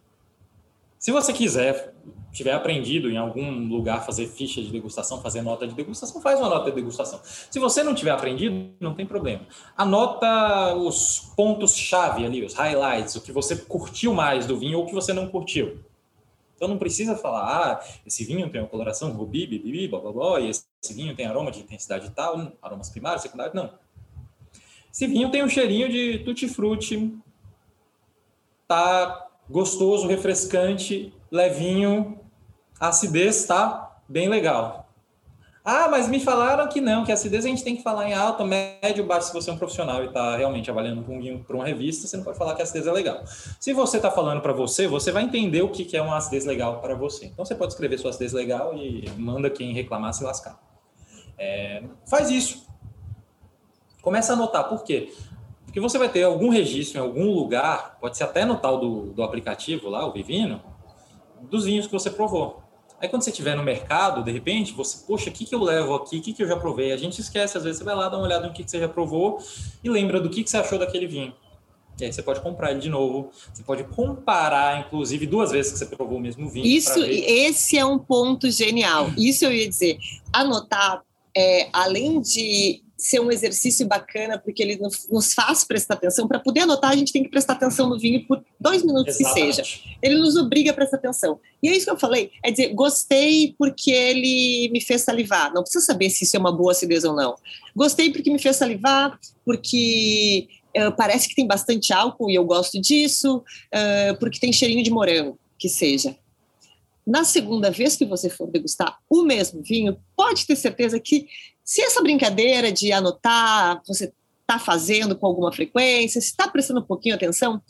Se você quiser, tiver aprendido em algum lugar fazer ficha de degustação, fazer nota de degustação, faz uma nota de degustação. Se você não tiver aprendido, não tem problema. Anota os pontos-chave ali, os highlights, o que você curtiu mais do vinho ou o que você não curtiu. Então não precisa falar, ah, esse vinho tem uma coloração rubi, bibi, blá, blá, blá, e esse vinho tem aroma de intensidade tal, aromas primários, secundários, não. Esse vinho tem um cheirinho de tutti-frutti, tá gostoso, refrescante, levinho, acidez tá bem legal. Ah, mas me falaram que não, que acidez a gente tem que falar em alto, médio, baixo se você é um profissional e está realmente avaliando um para uma revista, você não pode falar que acidez é legal. Se você está falando para você, você vai entender o que é uma acidez legal para você. Então você pode escrever sua acidez legal e manda quem reclamar se lascar. É, faz isso. Começa a anotar. Por quê? Porque você vai ter algum registro em algum lugar, pode ser até no tal do, do aplicativo lá, o Vivino, dos vinhos que você provou. Aí quando você estiver no mercado, de repente, você, poxa, o que, que eu levo aqui? O que, que eu já provei? A gente esquece, às vezes você vai lá dar uma olhada no que, que você já provou e lembra do que, que você achou daquele vinho. E aí você pode comprar ele de novo. Você pode comparar, inclusive, duas vezes que você provou o mesmo vinho. Isso, esse é um ponto genial. Isso eu ia dizer. Anotar, é, além de ser um exercício bacana, porque ele nos faz prestar atenção. Para poder anotar, a gente tem que prestar atenção no vinho por dois minutos Exatamente. que seja. Ele nos obriga a prestar atenção. E é isso que eu falei: é dizer, gostei porque ele me fez salivar. Não precisa saber se isso é uma boa acidez ou não. Gostei porque me fez salivar, porque uh, parece que tem bastante álcool e eu gosto disso, uh, porque tem cheirinho de morango, que seja. Na segunda vez que você for degustar o mesmo vinho, pode ter certeza que se essa brincadeira de anotar você está fazendo com alguma frequência, se está prestando um pouquinho atenção,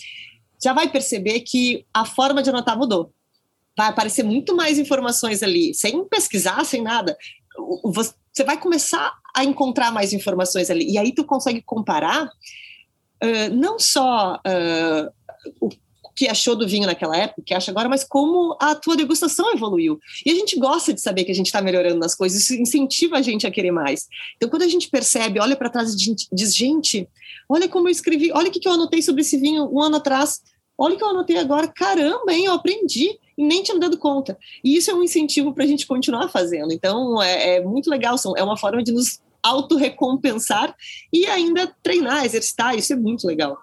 já vai perceber que a forma de anotar mudou. Vai aparecer muito mais informações ali, sem pesquisar, sem nada. Você vai começar a encontrar mais informações ali. E aí tu consegue comparar uh, não só uh, o que achou do vinho naquela época, que acha agora, mas como a tua degustação evoluiu. E a gente gosta de saber que a gente está melhorando nas coisas, isso incentiva a gente a querer mais. Então, quando a gente percebe, olha para trás e diz, gente, olha como eu escrevi, olha o que eu anotei sobre esse vinho um ano atrás, olha o que eu anotei agora, caramba, hein, eu aprendi e nem tinha me dado conta. E isso é um incentivo para a gente continuar fazendo. Então, é, é muito legal, é uma forma de nos autorrecompensar e ainda treinar, exercitar, isso é muito legal.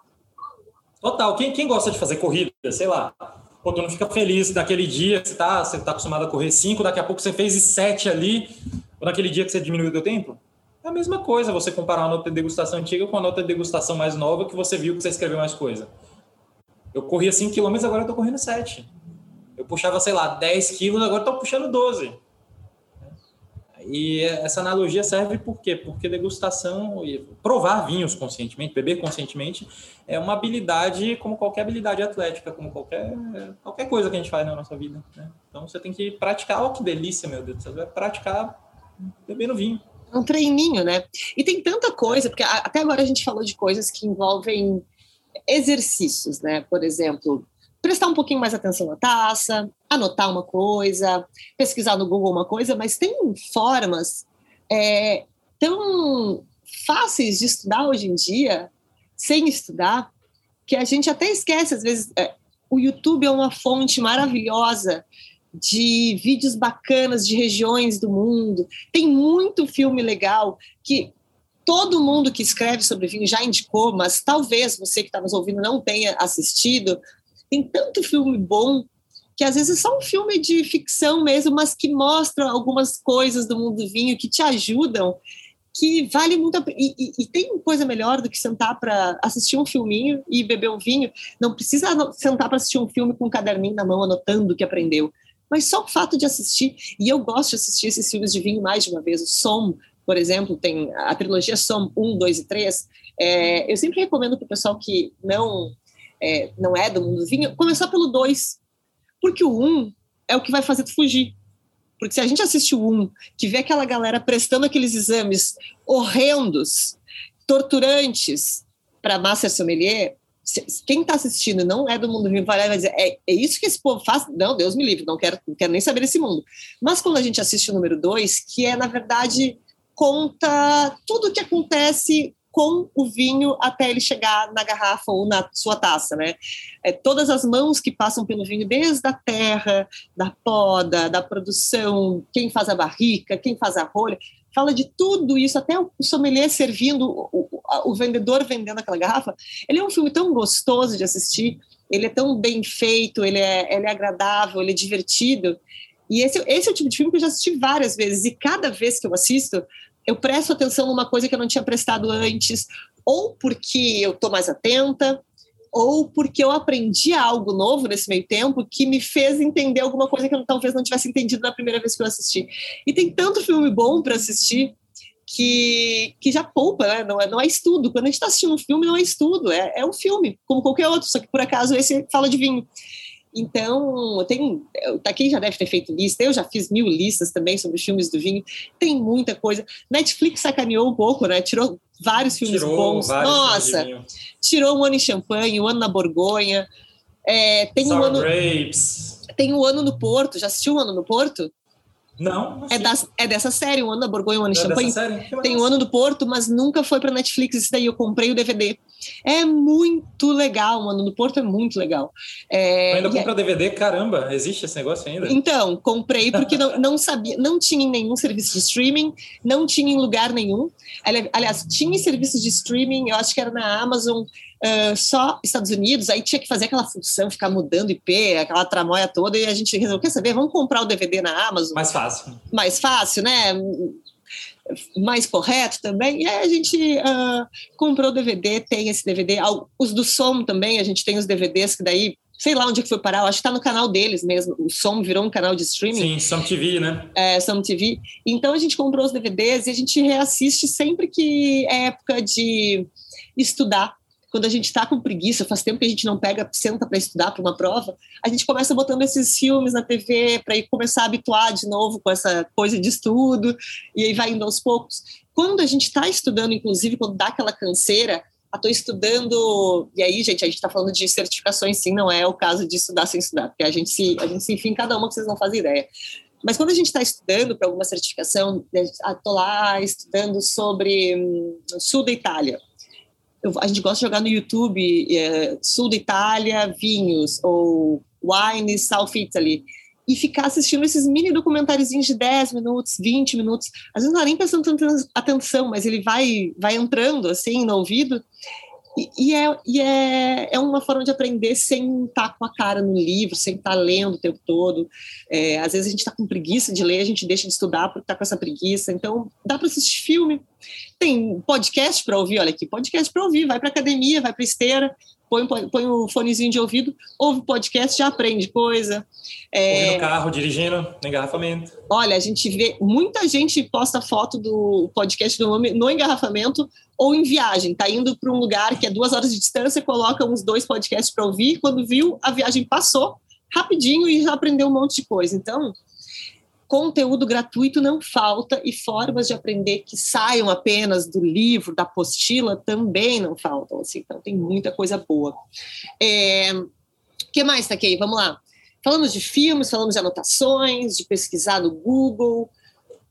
Total. Quem, quem gosta de fazer corrida, sei lá, pô, tu não fica feliz naquele dia que você tá, você tá acostumado a correr cinco, daqui a pouco você fez sete ali, ou naquele dia que você diminuiu o tempo? É a mesma coisa você comparar uma nota de degustação antiga com a nota de degustação mais nova que você viu que você escreveu mais coisa. Eu corria 5 km, agora eu tô correndo 7. Eu puxava, sei lá, 10 quilos, agora eu tô puxando 12. E essa analogia serve por quê? Porque degustação, provar vinhos conscientemente, beber conscientemente, é uma habilidade como qualquer habilidade atlética, como qualquer, qualquer coisa que a gente faz na nossa vida. Né? Então você tem que praticar, olha que delícia, meu Deus, você vai praticar bebendo vinho. É um treininho, né? E tem tanta coisa, porque até agora a gente falou de coisas que envolvem exercícios, né? Por exemplo, prestar um pouquinho mais atenção na taça, anotar uma coisa, pesquisar no Google uma coisa, mas tem formas é, tão fáceis de estudar hoje em dia, sem estudar, que a gente até esquece, às vezes. É, o YouTube é uma fonte maravilhosa de vídeos bacanas de regiões do mundo. Tem muito filme legal que todo mundo que escreve sobre vinho já indicou, mas talvez você que está nos ouvindo não tenha assistido. Tem tanto filme bom que às vezes é só um filme de ficção mesmo, mas que mostra algumas coisas do mundo do vinho que te ajudam, que vale muito a e, e, e tem coisa melhor do que sentar para assistir um filminho e beber um vinho. Não precisa sentar para assistir um filme com um caderninho na mão anotando o que aprendeu. Mas só o fato de assistir, e eu gosto de assistir esses filmes de vinho mais de uma vez. O Som, por exemplo, tem a trilogia Som 1, 2 e 3. É, eu sempre recomendo para o pessoal que não é, não é do mundo do vinho, começar pelo 2. Porque o 1 um é o que vai fazer tu fugir. Porque se a gente assiste o 1, um, que vê aquela galera prestando aqueles exames horrendos, torturantes para Master Sommelier, quem está assistindo não é do mundo do vinho vai dizer é, é, isso que esse povo faz? Não, Deus me livre, não quero, não quero nem saber desse mundo. Mas quando a gente assiste o número dois, que é, na verdade, conta tudo o que acontece com o vinho até ele chegar na garrafa ou na sua taça, né? É, todas as mãos que passam pelo vinho, desde a terra, da poda, da produção, quem faz a barrica, quem faz a rolha, fala de tudo isso, até o sommelier servindo, o, o, o, vendedor vendendo aquela garrafa. Ele é um filme tão gostoso de assistir, ele é tão bem feito, ele é, ele é agradável, ele é divertido. E esse, esse é o tipo de filme que eu já assisti várias vezes, e cada vez que eu assisto, eu presto atenção numa coisa que eu não tinha prestado antes, ou porque eu estou mais atenta, ou porque eu aprendi algo novo nesse meio tempo que me fez entender alguma coisa que eu talvez não tivesse entendido na primeira vez que eu assisti. E tem tanto filme bom para assistir que, que já poupa, né? Não é, não é estudo. Quando a gente está assistindo um filme, não é estudo, é, é um filme, como qualquer outro, só que por acaso esse fala de vinho. Então, tem, quem já deve ter feito lista, eu já fiz mil listas também sobre os filmes do vinho, tem muita coisa. Netflix sacaneou um pouco, né? Tirou vários filmes tirou bons. Vários Nossa, tirou um ano em Champanhe, um ano na Borgonha. É, tem Sour um ano. Grapes. Tem um ano no Porto. Já assistiu um ano no Porto? Não. é, é dessa série, um ano da Borgonha, um ano é Champanhe. Tem um ano do Porto, mas nunca foi para Netflix. Isso daí eu comprei o DVD. É muito legal, mano. No Porto é muito legal. É, ainda compra é... DVD? Caramba, existe esse negócio ainda? Então, comprei porque não, não sabia, não tinha em nenhum serviço de streaming, não tinha em lugar nenhum. Aliás, tinha em serviços de streaming, eu acho que era na Amazon, uh, só Estados Unidos, aí tinha que fazer aquela função, ficar mudando IP, aquela tramóia toda, e a gente resolveu, quer saber, vamos comprar o DVD na Amazon. Mais fácil. Mais fácil, né? mais correto também. E aí a gente uh, comprou o DVD, tem esse DVD. Os do som também, a gente tem os DVDs que daí sei lá onde que foi parar, eu acho que está no canal deles mesmo. O Som virou um canal de streaming. Sim, Som TV, né? É, Som TV. Então a gente comprou os DVDs e a gente reassiste sempre que é época de estudar quando a gente está com preguiça, faz tempo que a gente não pega, senta para estudar para uma prova, a gente começa botando esses filmes na TV para começar a habituar de novo com essa coisa de estudo, e aí vai indo aos poucos. Quando a gente está estudando, inclusive, quando dá aquela canseira, estou ah, estudando. E aí, gente, a gente está falando de certificações, sim, não é o caso de estudar sem estudar, porque a gente se, a gente se enfia em cada uma que vocês não fazem ideia. Mas quando a gente está estudando para alguma certificação, estou lá estudando sobre hum, sul da Itália eu, a gente gosta de jogar no YouTube é, sul da Itália, vinhos, ou wine, South Italy, e ficar assistindo esses mini documentáriozinhos de 10 minutos, 20 minutos. Às vezes não é nem prestando atenção, mas ele vai, vai entrando assim no ouvido. E, e, é, e é, é uma forma de aprender sem estar com a cara no livro, sem estar lendo o tempo todo. É, às vezes a gente está com preguiça de ler, a gente deixa de estudar porque está com essa preguiça. Então, dá para assistir filme. Tem podcast para ouvir, olha aqui, podcast para ouvir. Vai para academia, vai para esteira, põe, põe o fonezinho de ouvido, ouve podcast, já aprende coisa. É... no carro, dirigindo, no engarrafamento. Olha, a gente vê, muita gente posta foto do podcast do nome no engarrafamento ou em viagem, tá indo para um lugar que é duas horas de distância, coloca uns dois podcasts para ouvir, quando viu, a viagem passou rapidinho e já aprendeu um monte de coisa. Então, conteúdo gratuito não falta e formas de aprender que saiam apenas do livro, da apostila, também não faltam. Assim, então, tem muita coisa boa. O é, que mais, Taquei? Vamos lá. Falamos de filmes, falamos de anotações, de pesquisar no Google,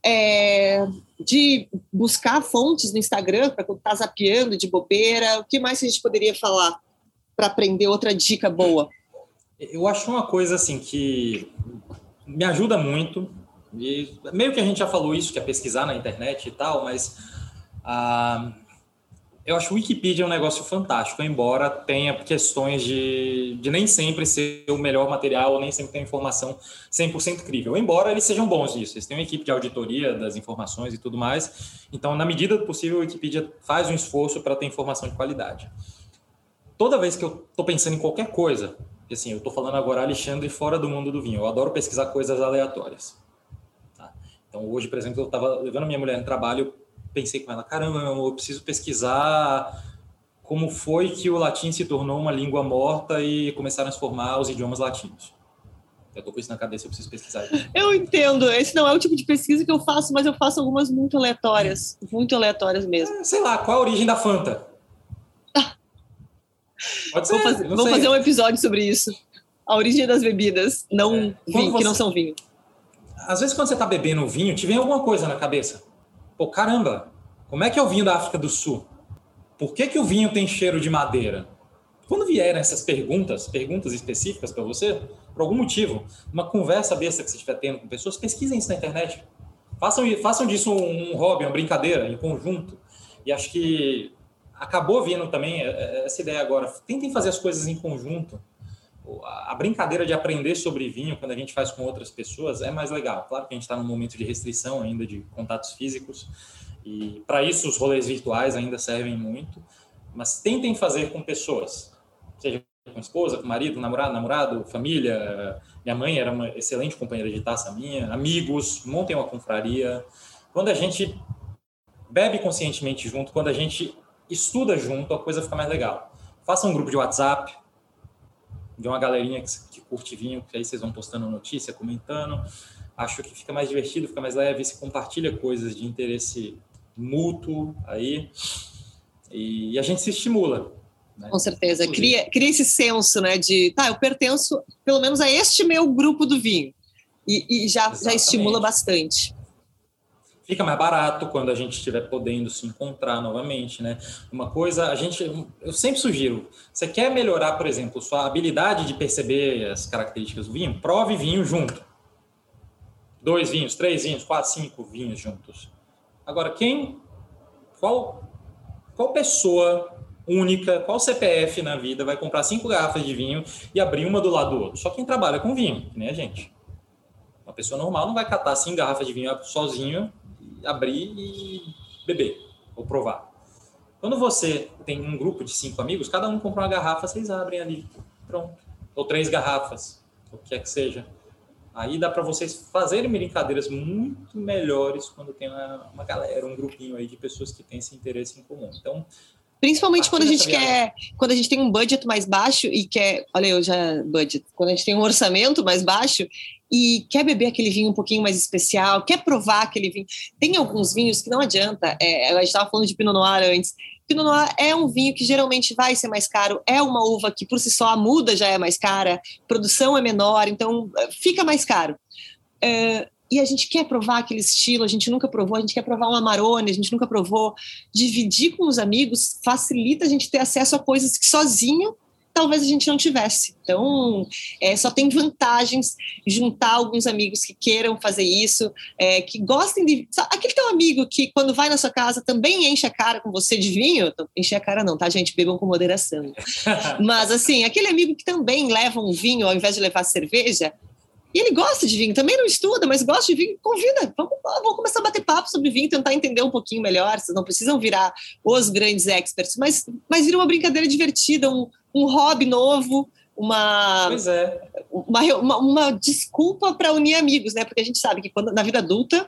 é, de buscar fontes no Instagram para quando está zapeando de bobeira. O que mais a gente poderia falar para aprender outra dica boa? Eu acho uma coisa assim que me ajuda muito e meio que a gente já falou isso, que é pesquisar na internet e tal, mas ah, eu acho o Wikipedia um negócio fantástico, embora tenha questões de, de nem sempre ser o melhor material, nem sempre ter informação 100% crível. Embora eles sejam bons nisso, eles têm uma equipe de auditoria das informações e tudo mais. Então, na medida do possível, o Wikipedia faz um esforço para ter informação de qualidade. Toda vez que eu estou pensando em qualquer coisa, assim, eu estou falando agora Alexandre fora do mundo do vinho, eu adoro pesquisar coisas aleatórias. Então, hoje, por exemplo, eu estava levando minha mulher no trabalho, pensei com ela, caramba, eu preciso pesquisar como foi que o latim se tornou uma língua morta e começaram a se formar os idiomas latinos. Eu estou com isso na cabeça, eu preciso pesquisar. Eu entendo. Esse não é o tipo de pesquisa que eu faço, mas eu faço algumas muito aleatórias. Muito aleatórias mesmo. É, sei lá, qual a origem da Fanta? Pode ser, vamos fazer, vamos fazer um episódio sobre isso. A origem das bebidas, não é. vinho, você... que não são vinho. Às vezes, quando você está bebendo vinho, te vem alguma coisa na cabeça. Pô, caramba, como é que é o vinho da África do Sul? Por que, que o vinho tem cheiro de madeira? Quando vierem essas perguntas, perguntas específicas para você, por algum motivo, uma conversa besta que você estiver tendo com pessoas, pesquisem isso na internet. Façam, façam disso um, um hobby, uma brincadeira em conjunto. E acho que acabou vindo também é, é, essa ideia agora. Tentem fazer as coisas em conjunto. A brincadeira de aprender sobre vinho, quando a gente faz com outras pessoas, é mais legal. Claro que a gente está num momento de restrição ainda de contatos físicos, e para isso os rolês virtuais ainda servem muito, mas tentem fazer com pessoas, seja com esposa, com marido, namorado, namorado, família. Minha mãe era uma excelente companheira de taça minha, amigos, montem uma confraria. Quando a gente bebe conscientemente junto, quando a gente estuda junto, a coisa fica mais legal. Faça um grupo de WhatsApp, de uma galerinha que, que curte vinho, que aí vocês vão postando notícia, comentando. Acho que fica mais divertido, fica mais leve, se compartilha coisas de interesse mútuo aí e, e a gente se estimula. Né? Com certeza, cria, cria esse senso, né, de, tá, eu pertenço pelo menos a este meu grupo do vinho e, e já, já estimula bastante. Fica mais barato quando a gente estiver podendo se encontrar novamente, né? Uma coisa, a gente, eu sempre sugiro, você quer melhorar, por exemplo, sua habilidade de perceber as características do vinho, prove vinho junto. Dois vinhos, três vinhos, quatro, cinco vinhos juntos. Agora, quem, qual, qual pessoa única, qual CPF na vida vai comprar cinco garrafas de vinho e abrir uma do lado do outro? Só quem trabalha com vinho, que nem a gente. Uma pessoa normal não vai catar cinco garrafas de vinho sozinho, abrir e beber ou provar. Quando você tem um grupo de cinco amigos, cada um compra uma garrafa, vocês abrem ali, pronto. Ou três garrafas, o que é que seja. Aí dá para vocês fazerem brincadeiras muito melhores quando tem uma, uma, galera, um grupinho aí de pessoas que têm esse interesse em comum. Então, principalmente quando a gente quer, quando a gente tem um budget mais baixo e quer, olha eu já budget, quando a gente tem um orçamento mais baixo e quer beber aquele vinho um pouquinho mais especial, quer provar aquele vinho. Tem alguns vinhos que não adianta. É, a gente estava falando de Pinot Noir antes. Pinot Noir é um vinho que geralmente vai ser mais caro, é uma uva que por si só a muda já é mais cara, produção é menor, então eh, fica mais caro. É, e a gente quer provar aquele estilo, a gente nunca provou, a gente quer provar um Amarone, a gente nunca provou. Dividir com os amigos facilita a gente ter acesso a coisas que sozinho talvez a gente não tivesse. Então, é, só tem vantagens juntar alguns amigos que queiram fazer isso, é, que gostem de. Aquele teu amigo que, quando vai na sua casa, também enche a cara com você de vinho. Enche a cara, não, tá, gente? Bebam com moderação. Mas, assim, aquele amigo que também leva um vinho ao invés de levar cerveja. E ele gosta de vinho, também não estuda, mas gosta de vinho, convida. Vamos, vamos começar a bater papo sobre vinho, tentar entender um pouquinho melhor. Vocês não precisam virar os grandes experts, mas, mas vira uma brincadeira divertida, um, um hobby novo, uma, é. uma, uma, uma, desculpa para unir amigos, né? Porque a gente sabe que quando, na vida adulta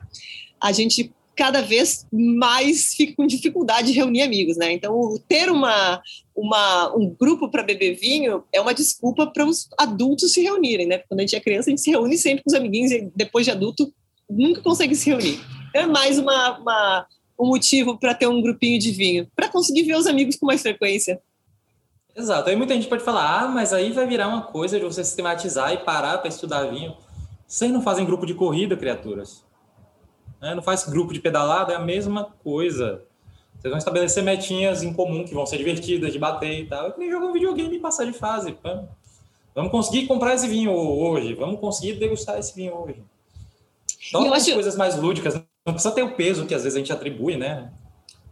a gente cada vez mais fica com dificuldade de reunir amigos, né? Então, ter uma, uma, um grupo para beber vinho é uma desculpa para os adultos se reunirem, né? Quando a gente é criança, a gente se reúne sempre com os amiguinhos e depois de adulto nunca consegue se reunir. É mais uma, uma um motivo para ter um grupinho de vinho, para conseguir ver os amigos com mais frequência. Exato. Aí muita gente pode falar, ah, mas aí vai virar uma coisa de você sistematizar e parar para estudar vinho. Vocês não fazem grupo de corrida, criaturas. Né? Não faz grupo de pedalada, é a mesma coisa. Vocês vão estabelecer metinhas em comum que vão ser divertidas, de bater e tal. É que nem jogar um videogame e passar de fase. Vamos conseguir comprar esse vinho hoje. Vamos conseguir degustar esse vinho hoje. Então, as acho... coisas mais lúdicas. Não precisa ter o peso que às vezes a gente atribui, né?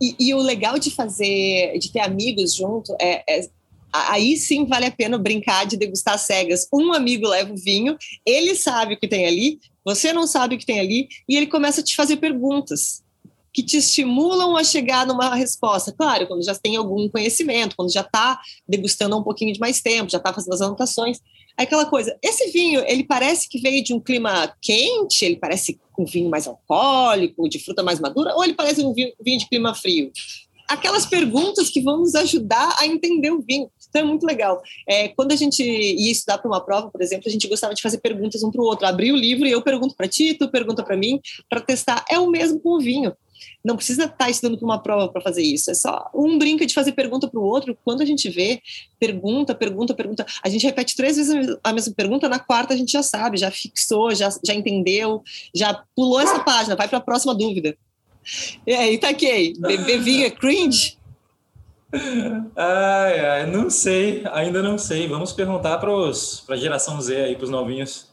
E, e, o legal de fazer, de ter amigos junto, é, é, aí sim vale a pena brincar de degustar cegas. Um amigo leva o vinho, ele sabe o que tem ali, você não sabe o que tem ali, e ele começa a te fazer perguntas que te estimulam a chegar numa resposta. Claro, quando já tem algum conhecimento, quando já está degustando um pouquinho de mais tempo, já está fazendo as anotações. É aquela coisa, esse vinho, ele parece que veio de um clima quente, ele parece um vinho mais alcoólico, de fruta mais madura, ou ele parece um vinho de clima frio? Aquelas perguntas que vão nos ajudar a entender o vinho. Então é muito legal. É, quando a gente ia estudar para uma prova, por exemplo, a gente gostava de fazer perguntas um para o outro. Abrir o livro e eu pergunto para ti, tu pergunta para mim, para testar. É o mesmo com o vinho. não precisa estar tá estudando para uma prova para fazer isso. É só um brinca de fazer pergunta para o outro. Quando a gente vê, pergunta, pergunta, pergunta. A gente repete três vezes a mesma pergunta, na quarta a gente já sabe, já fixou, já, já entendeu, já pulou essa página, vai para a próxima dúvida. E aí, tá aqui, bebê vinha cringe? Ai, ai, não sei, ainda não sei. Vamos perguntar para a geração Z aí, para os novinhos.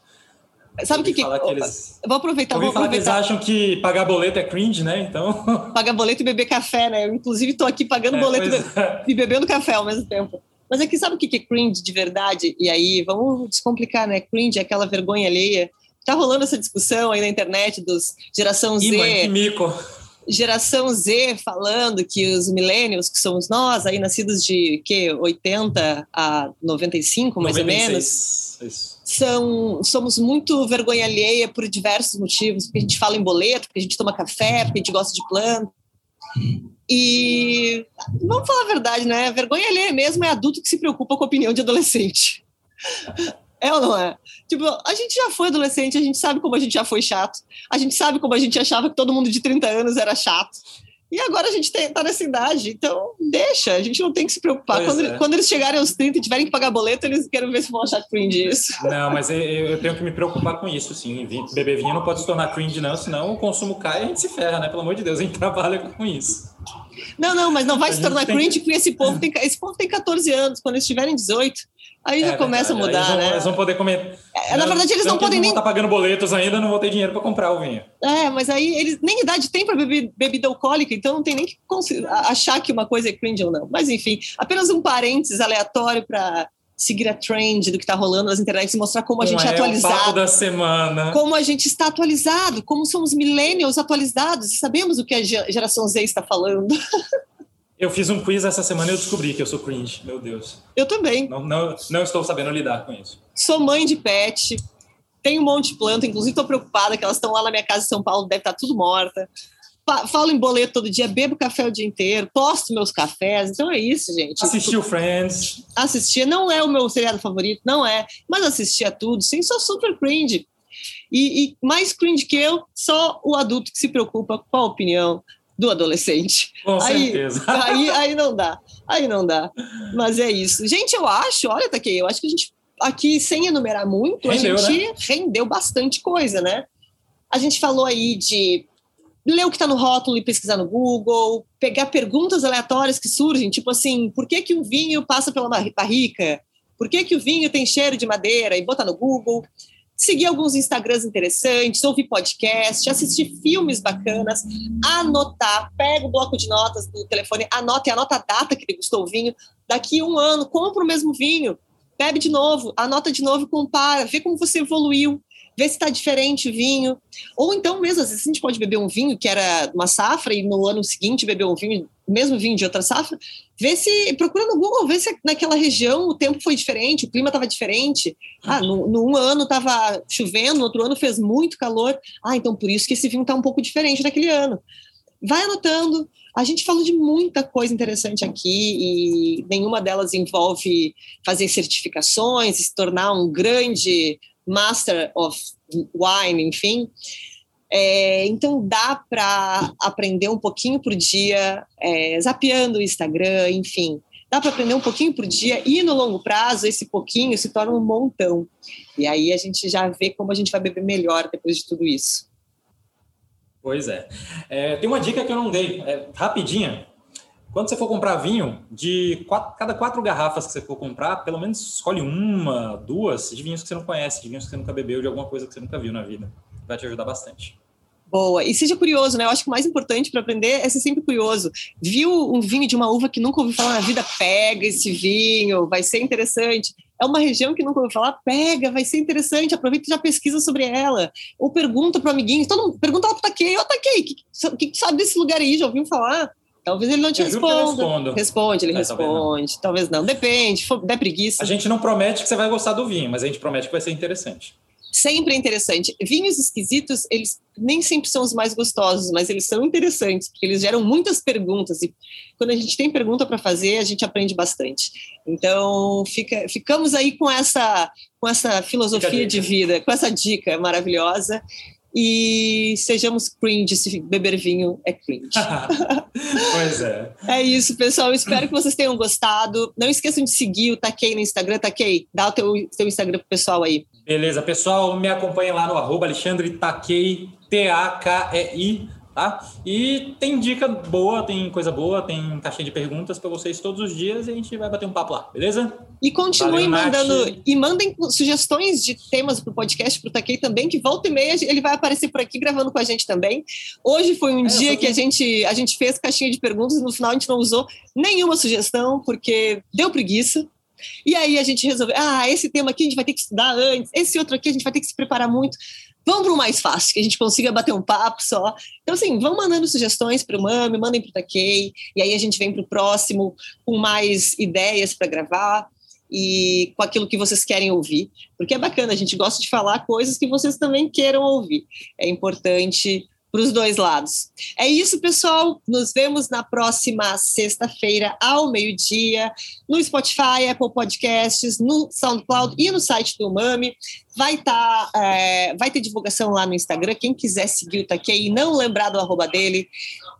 Sabe o que, que, que eles... Vou aproveitar. Eu vou falar que eles acham que pagar boleto é cringe, né? Então. Pagar boleto e beber café, né? Eu, inclusive, estou aqui pagando é, boleto é. e bebendo café ao mesmo tempo. Mas aqui, sabe o que é cringe de verdade? E aí, vamos descomplicar, né? Cringe é aquela vergonha alheia. Tá rolando essa discussão aí na internet dos geração Z. Ih, mãe, que mico geração Z falando que os millennials, que somos nós, aí nascidos de que 80 a 95, mais 96. ou menos, Isso. são somos muito vergonha alheia por diversos motivos, porque a gente fala em boleto, porque a gente toma café, porque a gente gosta de planta. E vamos falar a verdade, né? Vergonha alheia mesmo é adulto que se preocupa com a opinião de adolescente. É ou não é? Tipo, a gente já foi adolescente, a gente sabe como a gente já foi chato, a gente sabe como a gente achava que todo mundo de 30 anos era chato. E agora a gente está nessa idade, então deixa, a gente não tem que se preocupar. Quando, é. quando, eles chegarem aos 30 e tiverem que pagar boleto, eles querem ver se vão achar cringe isso. Não, mas eu, eu tenho que me preocupar com isso, sim. Beber vinho não pode se tornar cringe, não, senão o consumo cai e a gente se ferra, né? Pelo amor de Deus, a gente trabalha com isso. Não, não, mas não vai a se tornar cringe que... porque esse povo, tem, esse povo tem 14 anos. Quando eles tiverem 18, Aí já é, começa a mudar, eles vão, né? Eles vão poder comer. É, na verdade, eles não podem nem. Não tá pagando boletos ainda, não vou ter dinheiro para comprar o vinho. É, mas aí eles nem idade tem para beber bebida alcoólica, então não tem nem que achar que uma coisa é cringe ou não. Mas enfim, apenas um parênteses aleatório para seguir a trend do que está rolando nas internets e mostrar como a gente é, é atualizado. O papo da semana. Como a gente está atualizado, como somos millennials atualizados e sabemos o que a geração Z está falando. Eu fiz um quiz essa semana e eu descobri que eu sou cringe. Meu Deus. Eu também. Não, não, não estou sabendo lidar com isso. Sou mãe de pet, tenho um monte de planta, inclusive estou preocupada que elas estão lá na minha casa em São Paulo, deve estar tá tudo morta. Falo em boleto todo dia, bebo café o dia inteiro, posto meus cafés, então é isso, gente. Assistiu Friends. Assistia, não é o meu seriado favorito, não é, mas assistia tudo, sim, sou super cringe. E, e, mais cringe que eu, só o adulto que se preocupa com a opinião do adolescente. Com aí, certeza. Aí, aí não dá, aí não dá. Mas é isso. Gente, eu acho, olha, Taquei, eu acho que a gente, aqui, sem enumerar muito, rendeu, a gente né? rendeu bastante coisa, né? A gente falou aí de ler o que está no rótulo e pesquisar no Google, pegar perguntas aleatórias que surgem, tipo assim, por que, que o vinho passa pela barrica? Por que, que o vinho tem cheiro de madeira? E botar no Google seguir alguns Instagrams interessantes, ouvir podcast, assistir filmes bacanas, anotar, pega o bloco de notas do telefone, anota e anota a data que degustou o vinho. Daqui um ano, compra o mesmo vinho, bebe de novo, anota de novo e compara, vê como você evoluiu, vê se está diferente o vinho. Ou então, mesmo, vezes a gente pode beber um vinho que era uma safra e no ano seguinte beber um vinho, mesmo vinho de outra safra, vê se, procura no Google, vê se naquela região o tempo foi diferente, o clima estava diferente. Ah, no, um ano estava chovendo, no outro ano fez muito calor. Ah, então por isso que esse vinho está um pouco diferente naquele ano. Vai anotando. A gente falou de muita coisa interessante aqui e nenhuma delas envolve fazer certificações, se tornar um grande Master of Wine, enfim. É, então dá para aprender um pouquinho por dia, é, zapeando o Instagram, enfim. Dá para aprender um pouquinho por dia e no longo prazo esse pouquinho se torna um montão. E aí a gente já vê como a gente vai beber melhor depois de tudo isso. Pois é. é tem uma dica que eu não dei, é, rapidinha. Quando você for comprar vinho, de quatro, cada quatro garrafas que você for comprar, pelo menos escolhe uma, duas de vinhos que você não conhece, de vinhos que você nunca bebeu, de alguma coisa que você nunca viu na vida. Vai te ajudar bastante. Boa. E seja curioso, né? Eu acho que o mais importante para aprender é ser sempre curioso. Viu um vinho de uma uva que nunca ouviu falar na vida? Pega esse vinho, vai ser interessante. É uma região que nunca ouviu falar? Pega, vai ser interessante. Aproveita e já pesquisa sobre ela. Ou pergunta para amiguinhos. Todo mundo, pergunta lá para Taquei. Ô, Taquei, o que, que, sabe desse lugar aí? Já ouviu falar? Talvez ele não te responda. Responde, ele é, responde. Talvez não. talvez não. Depende, se der preguiça. A gente não promete que você vai gostar do vinho, mas a gente promete que vai ser interessante sempre é interessante. Vinhos esquisitos, eles nem sempre são os mais gostosos, mas eles são interessantes, porque eles geram muitas perguntas. E quando a gente tem pergunta para fazer, a gente aprende bastante. Então, fica, ficamos aí com essa, com essa filosofia de vida, com essa dica maravilhosa. E sejamos cringe se beber vinho é cringe. pois é. É isso, pessoal. espero que vocês tenham gostado. Não esqueçam de seguir o Taquei no Instagram. Taquei, dá o teu, teu Instagram pro pessoal aí. Beleza, pessoal. Me acompanhem lá no arroba Alexandre Taquei, T-A-K-E-I tá? E tem dica boa, tem coisa boa, tem caixinha de perguntas para vocês todos os dias e a gente vai bater um papo lá, beleza? E continuem Valeu, mandando Nath. e mandem sugestões de temas para o podcast para o Taquei também, que volta e meia ele vai aparecer por aqui gravando com a gente também. Hoje foi um é, dia que a gente a gente fez caixinha de perguntas e no final a gente não usou nenhuma sugestão porque deu preguiça. E aí a gente resolveu, ah, esse tema aqui a gente vai ter que estudar antes, esse outro aqui a gente vai ter que se preparar muito. Vamos para o mais fácil, que a gente consiga bater um papo só. Então, assim, vão mandando sugestões para o Mami, mandem para o Taquei, e aí a gente vem para o próximo com mais ideias para gravar e com aquilo que vocês querem ouvir, porque é bacana, a gente gosta de falar coisas que vocês também queiram ouvir. É importante para os dois lados. É isso, pessoal. Nos vemos na próxima sexta-feira, ao meio-dia, no Spotify, Apple Podcasts, no SoundCloud e no site do Mami. Vai, tá, é, vai ter divulgação lá no Instagram. Quem quiser seguir o Taquei e não lembrar do arroba dele,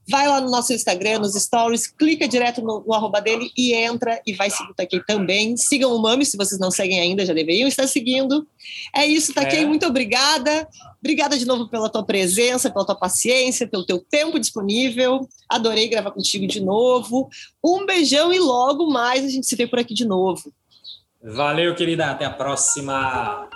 vai lá no nosso Instagram, nos stories, clica direto no, no arroba dele e entra e vai seguir o Taquei também. Sigam o Mami, se vocês não seguem ainda, já deveriam estar seguindo. É isso, Taquei, é. muito obrigada. Obrigada de novo pela tua presença, pela tua paciência, pelo teu tempo disponível. Adorei gravar contigo de novo. Um beijão e logo mais a gente se vê por aqui de novo. Valeu, querida. Até a próxima.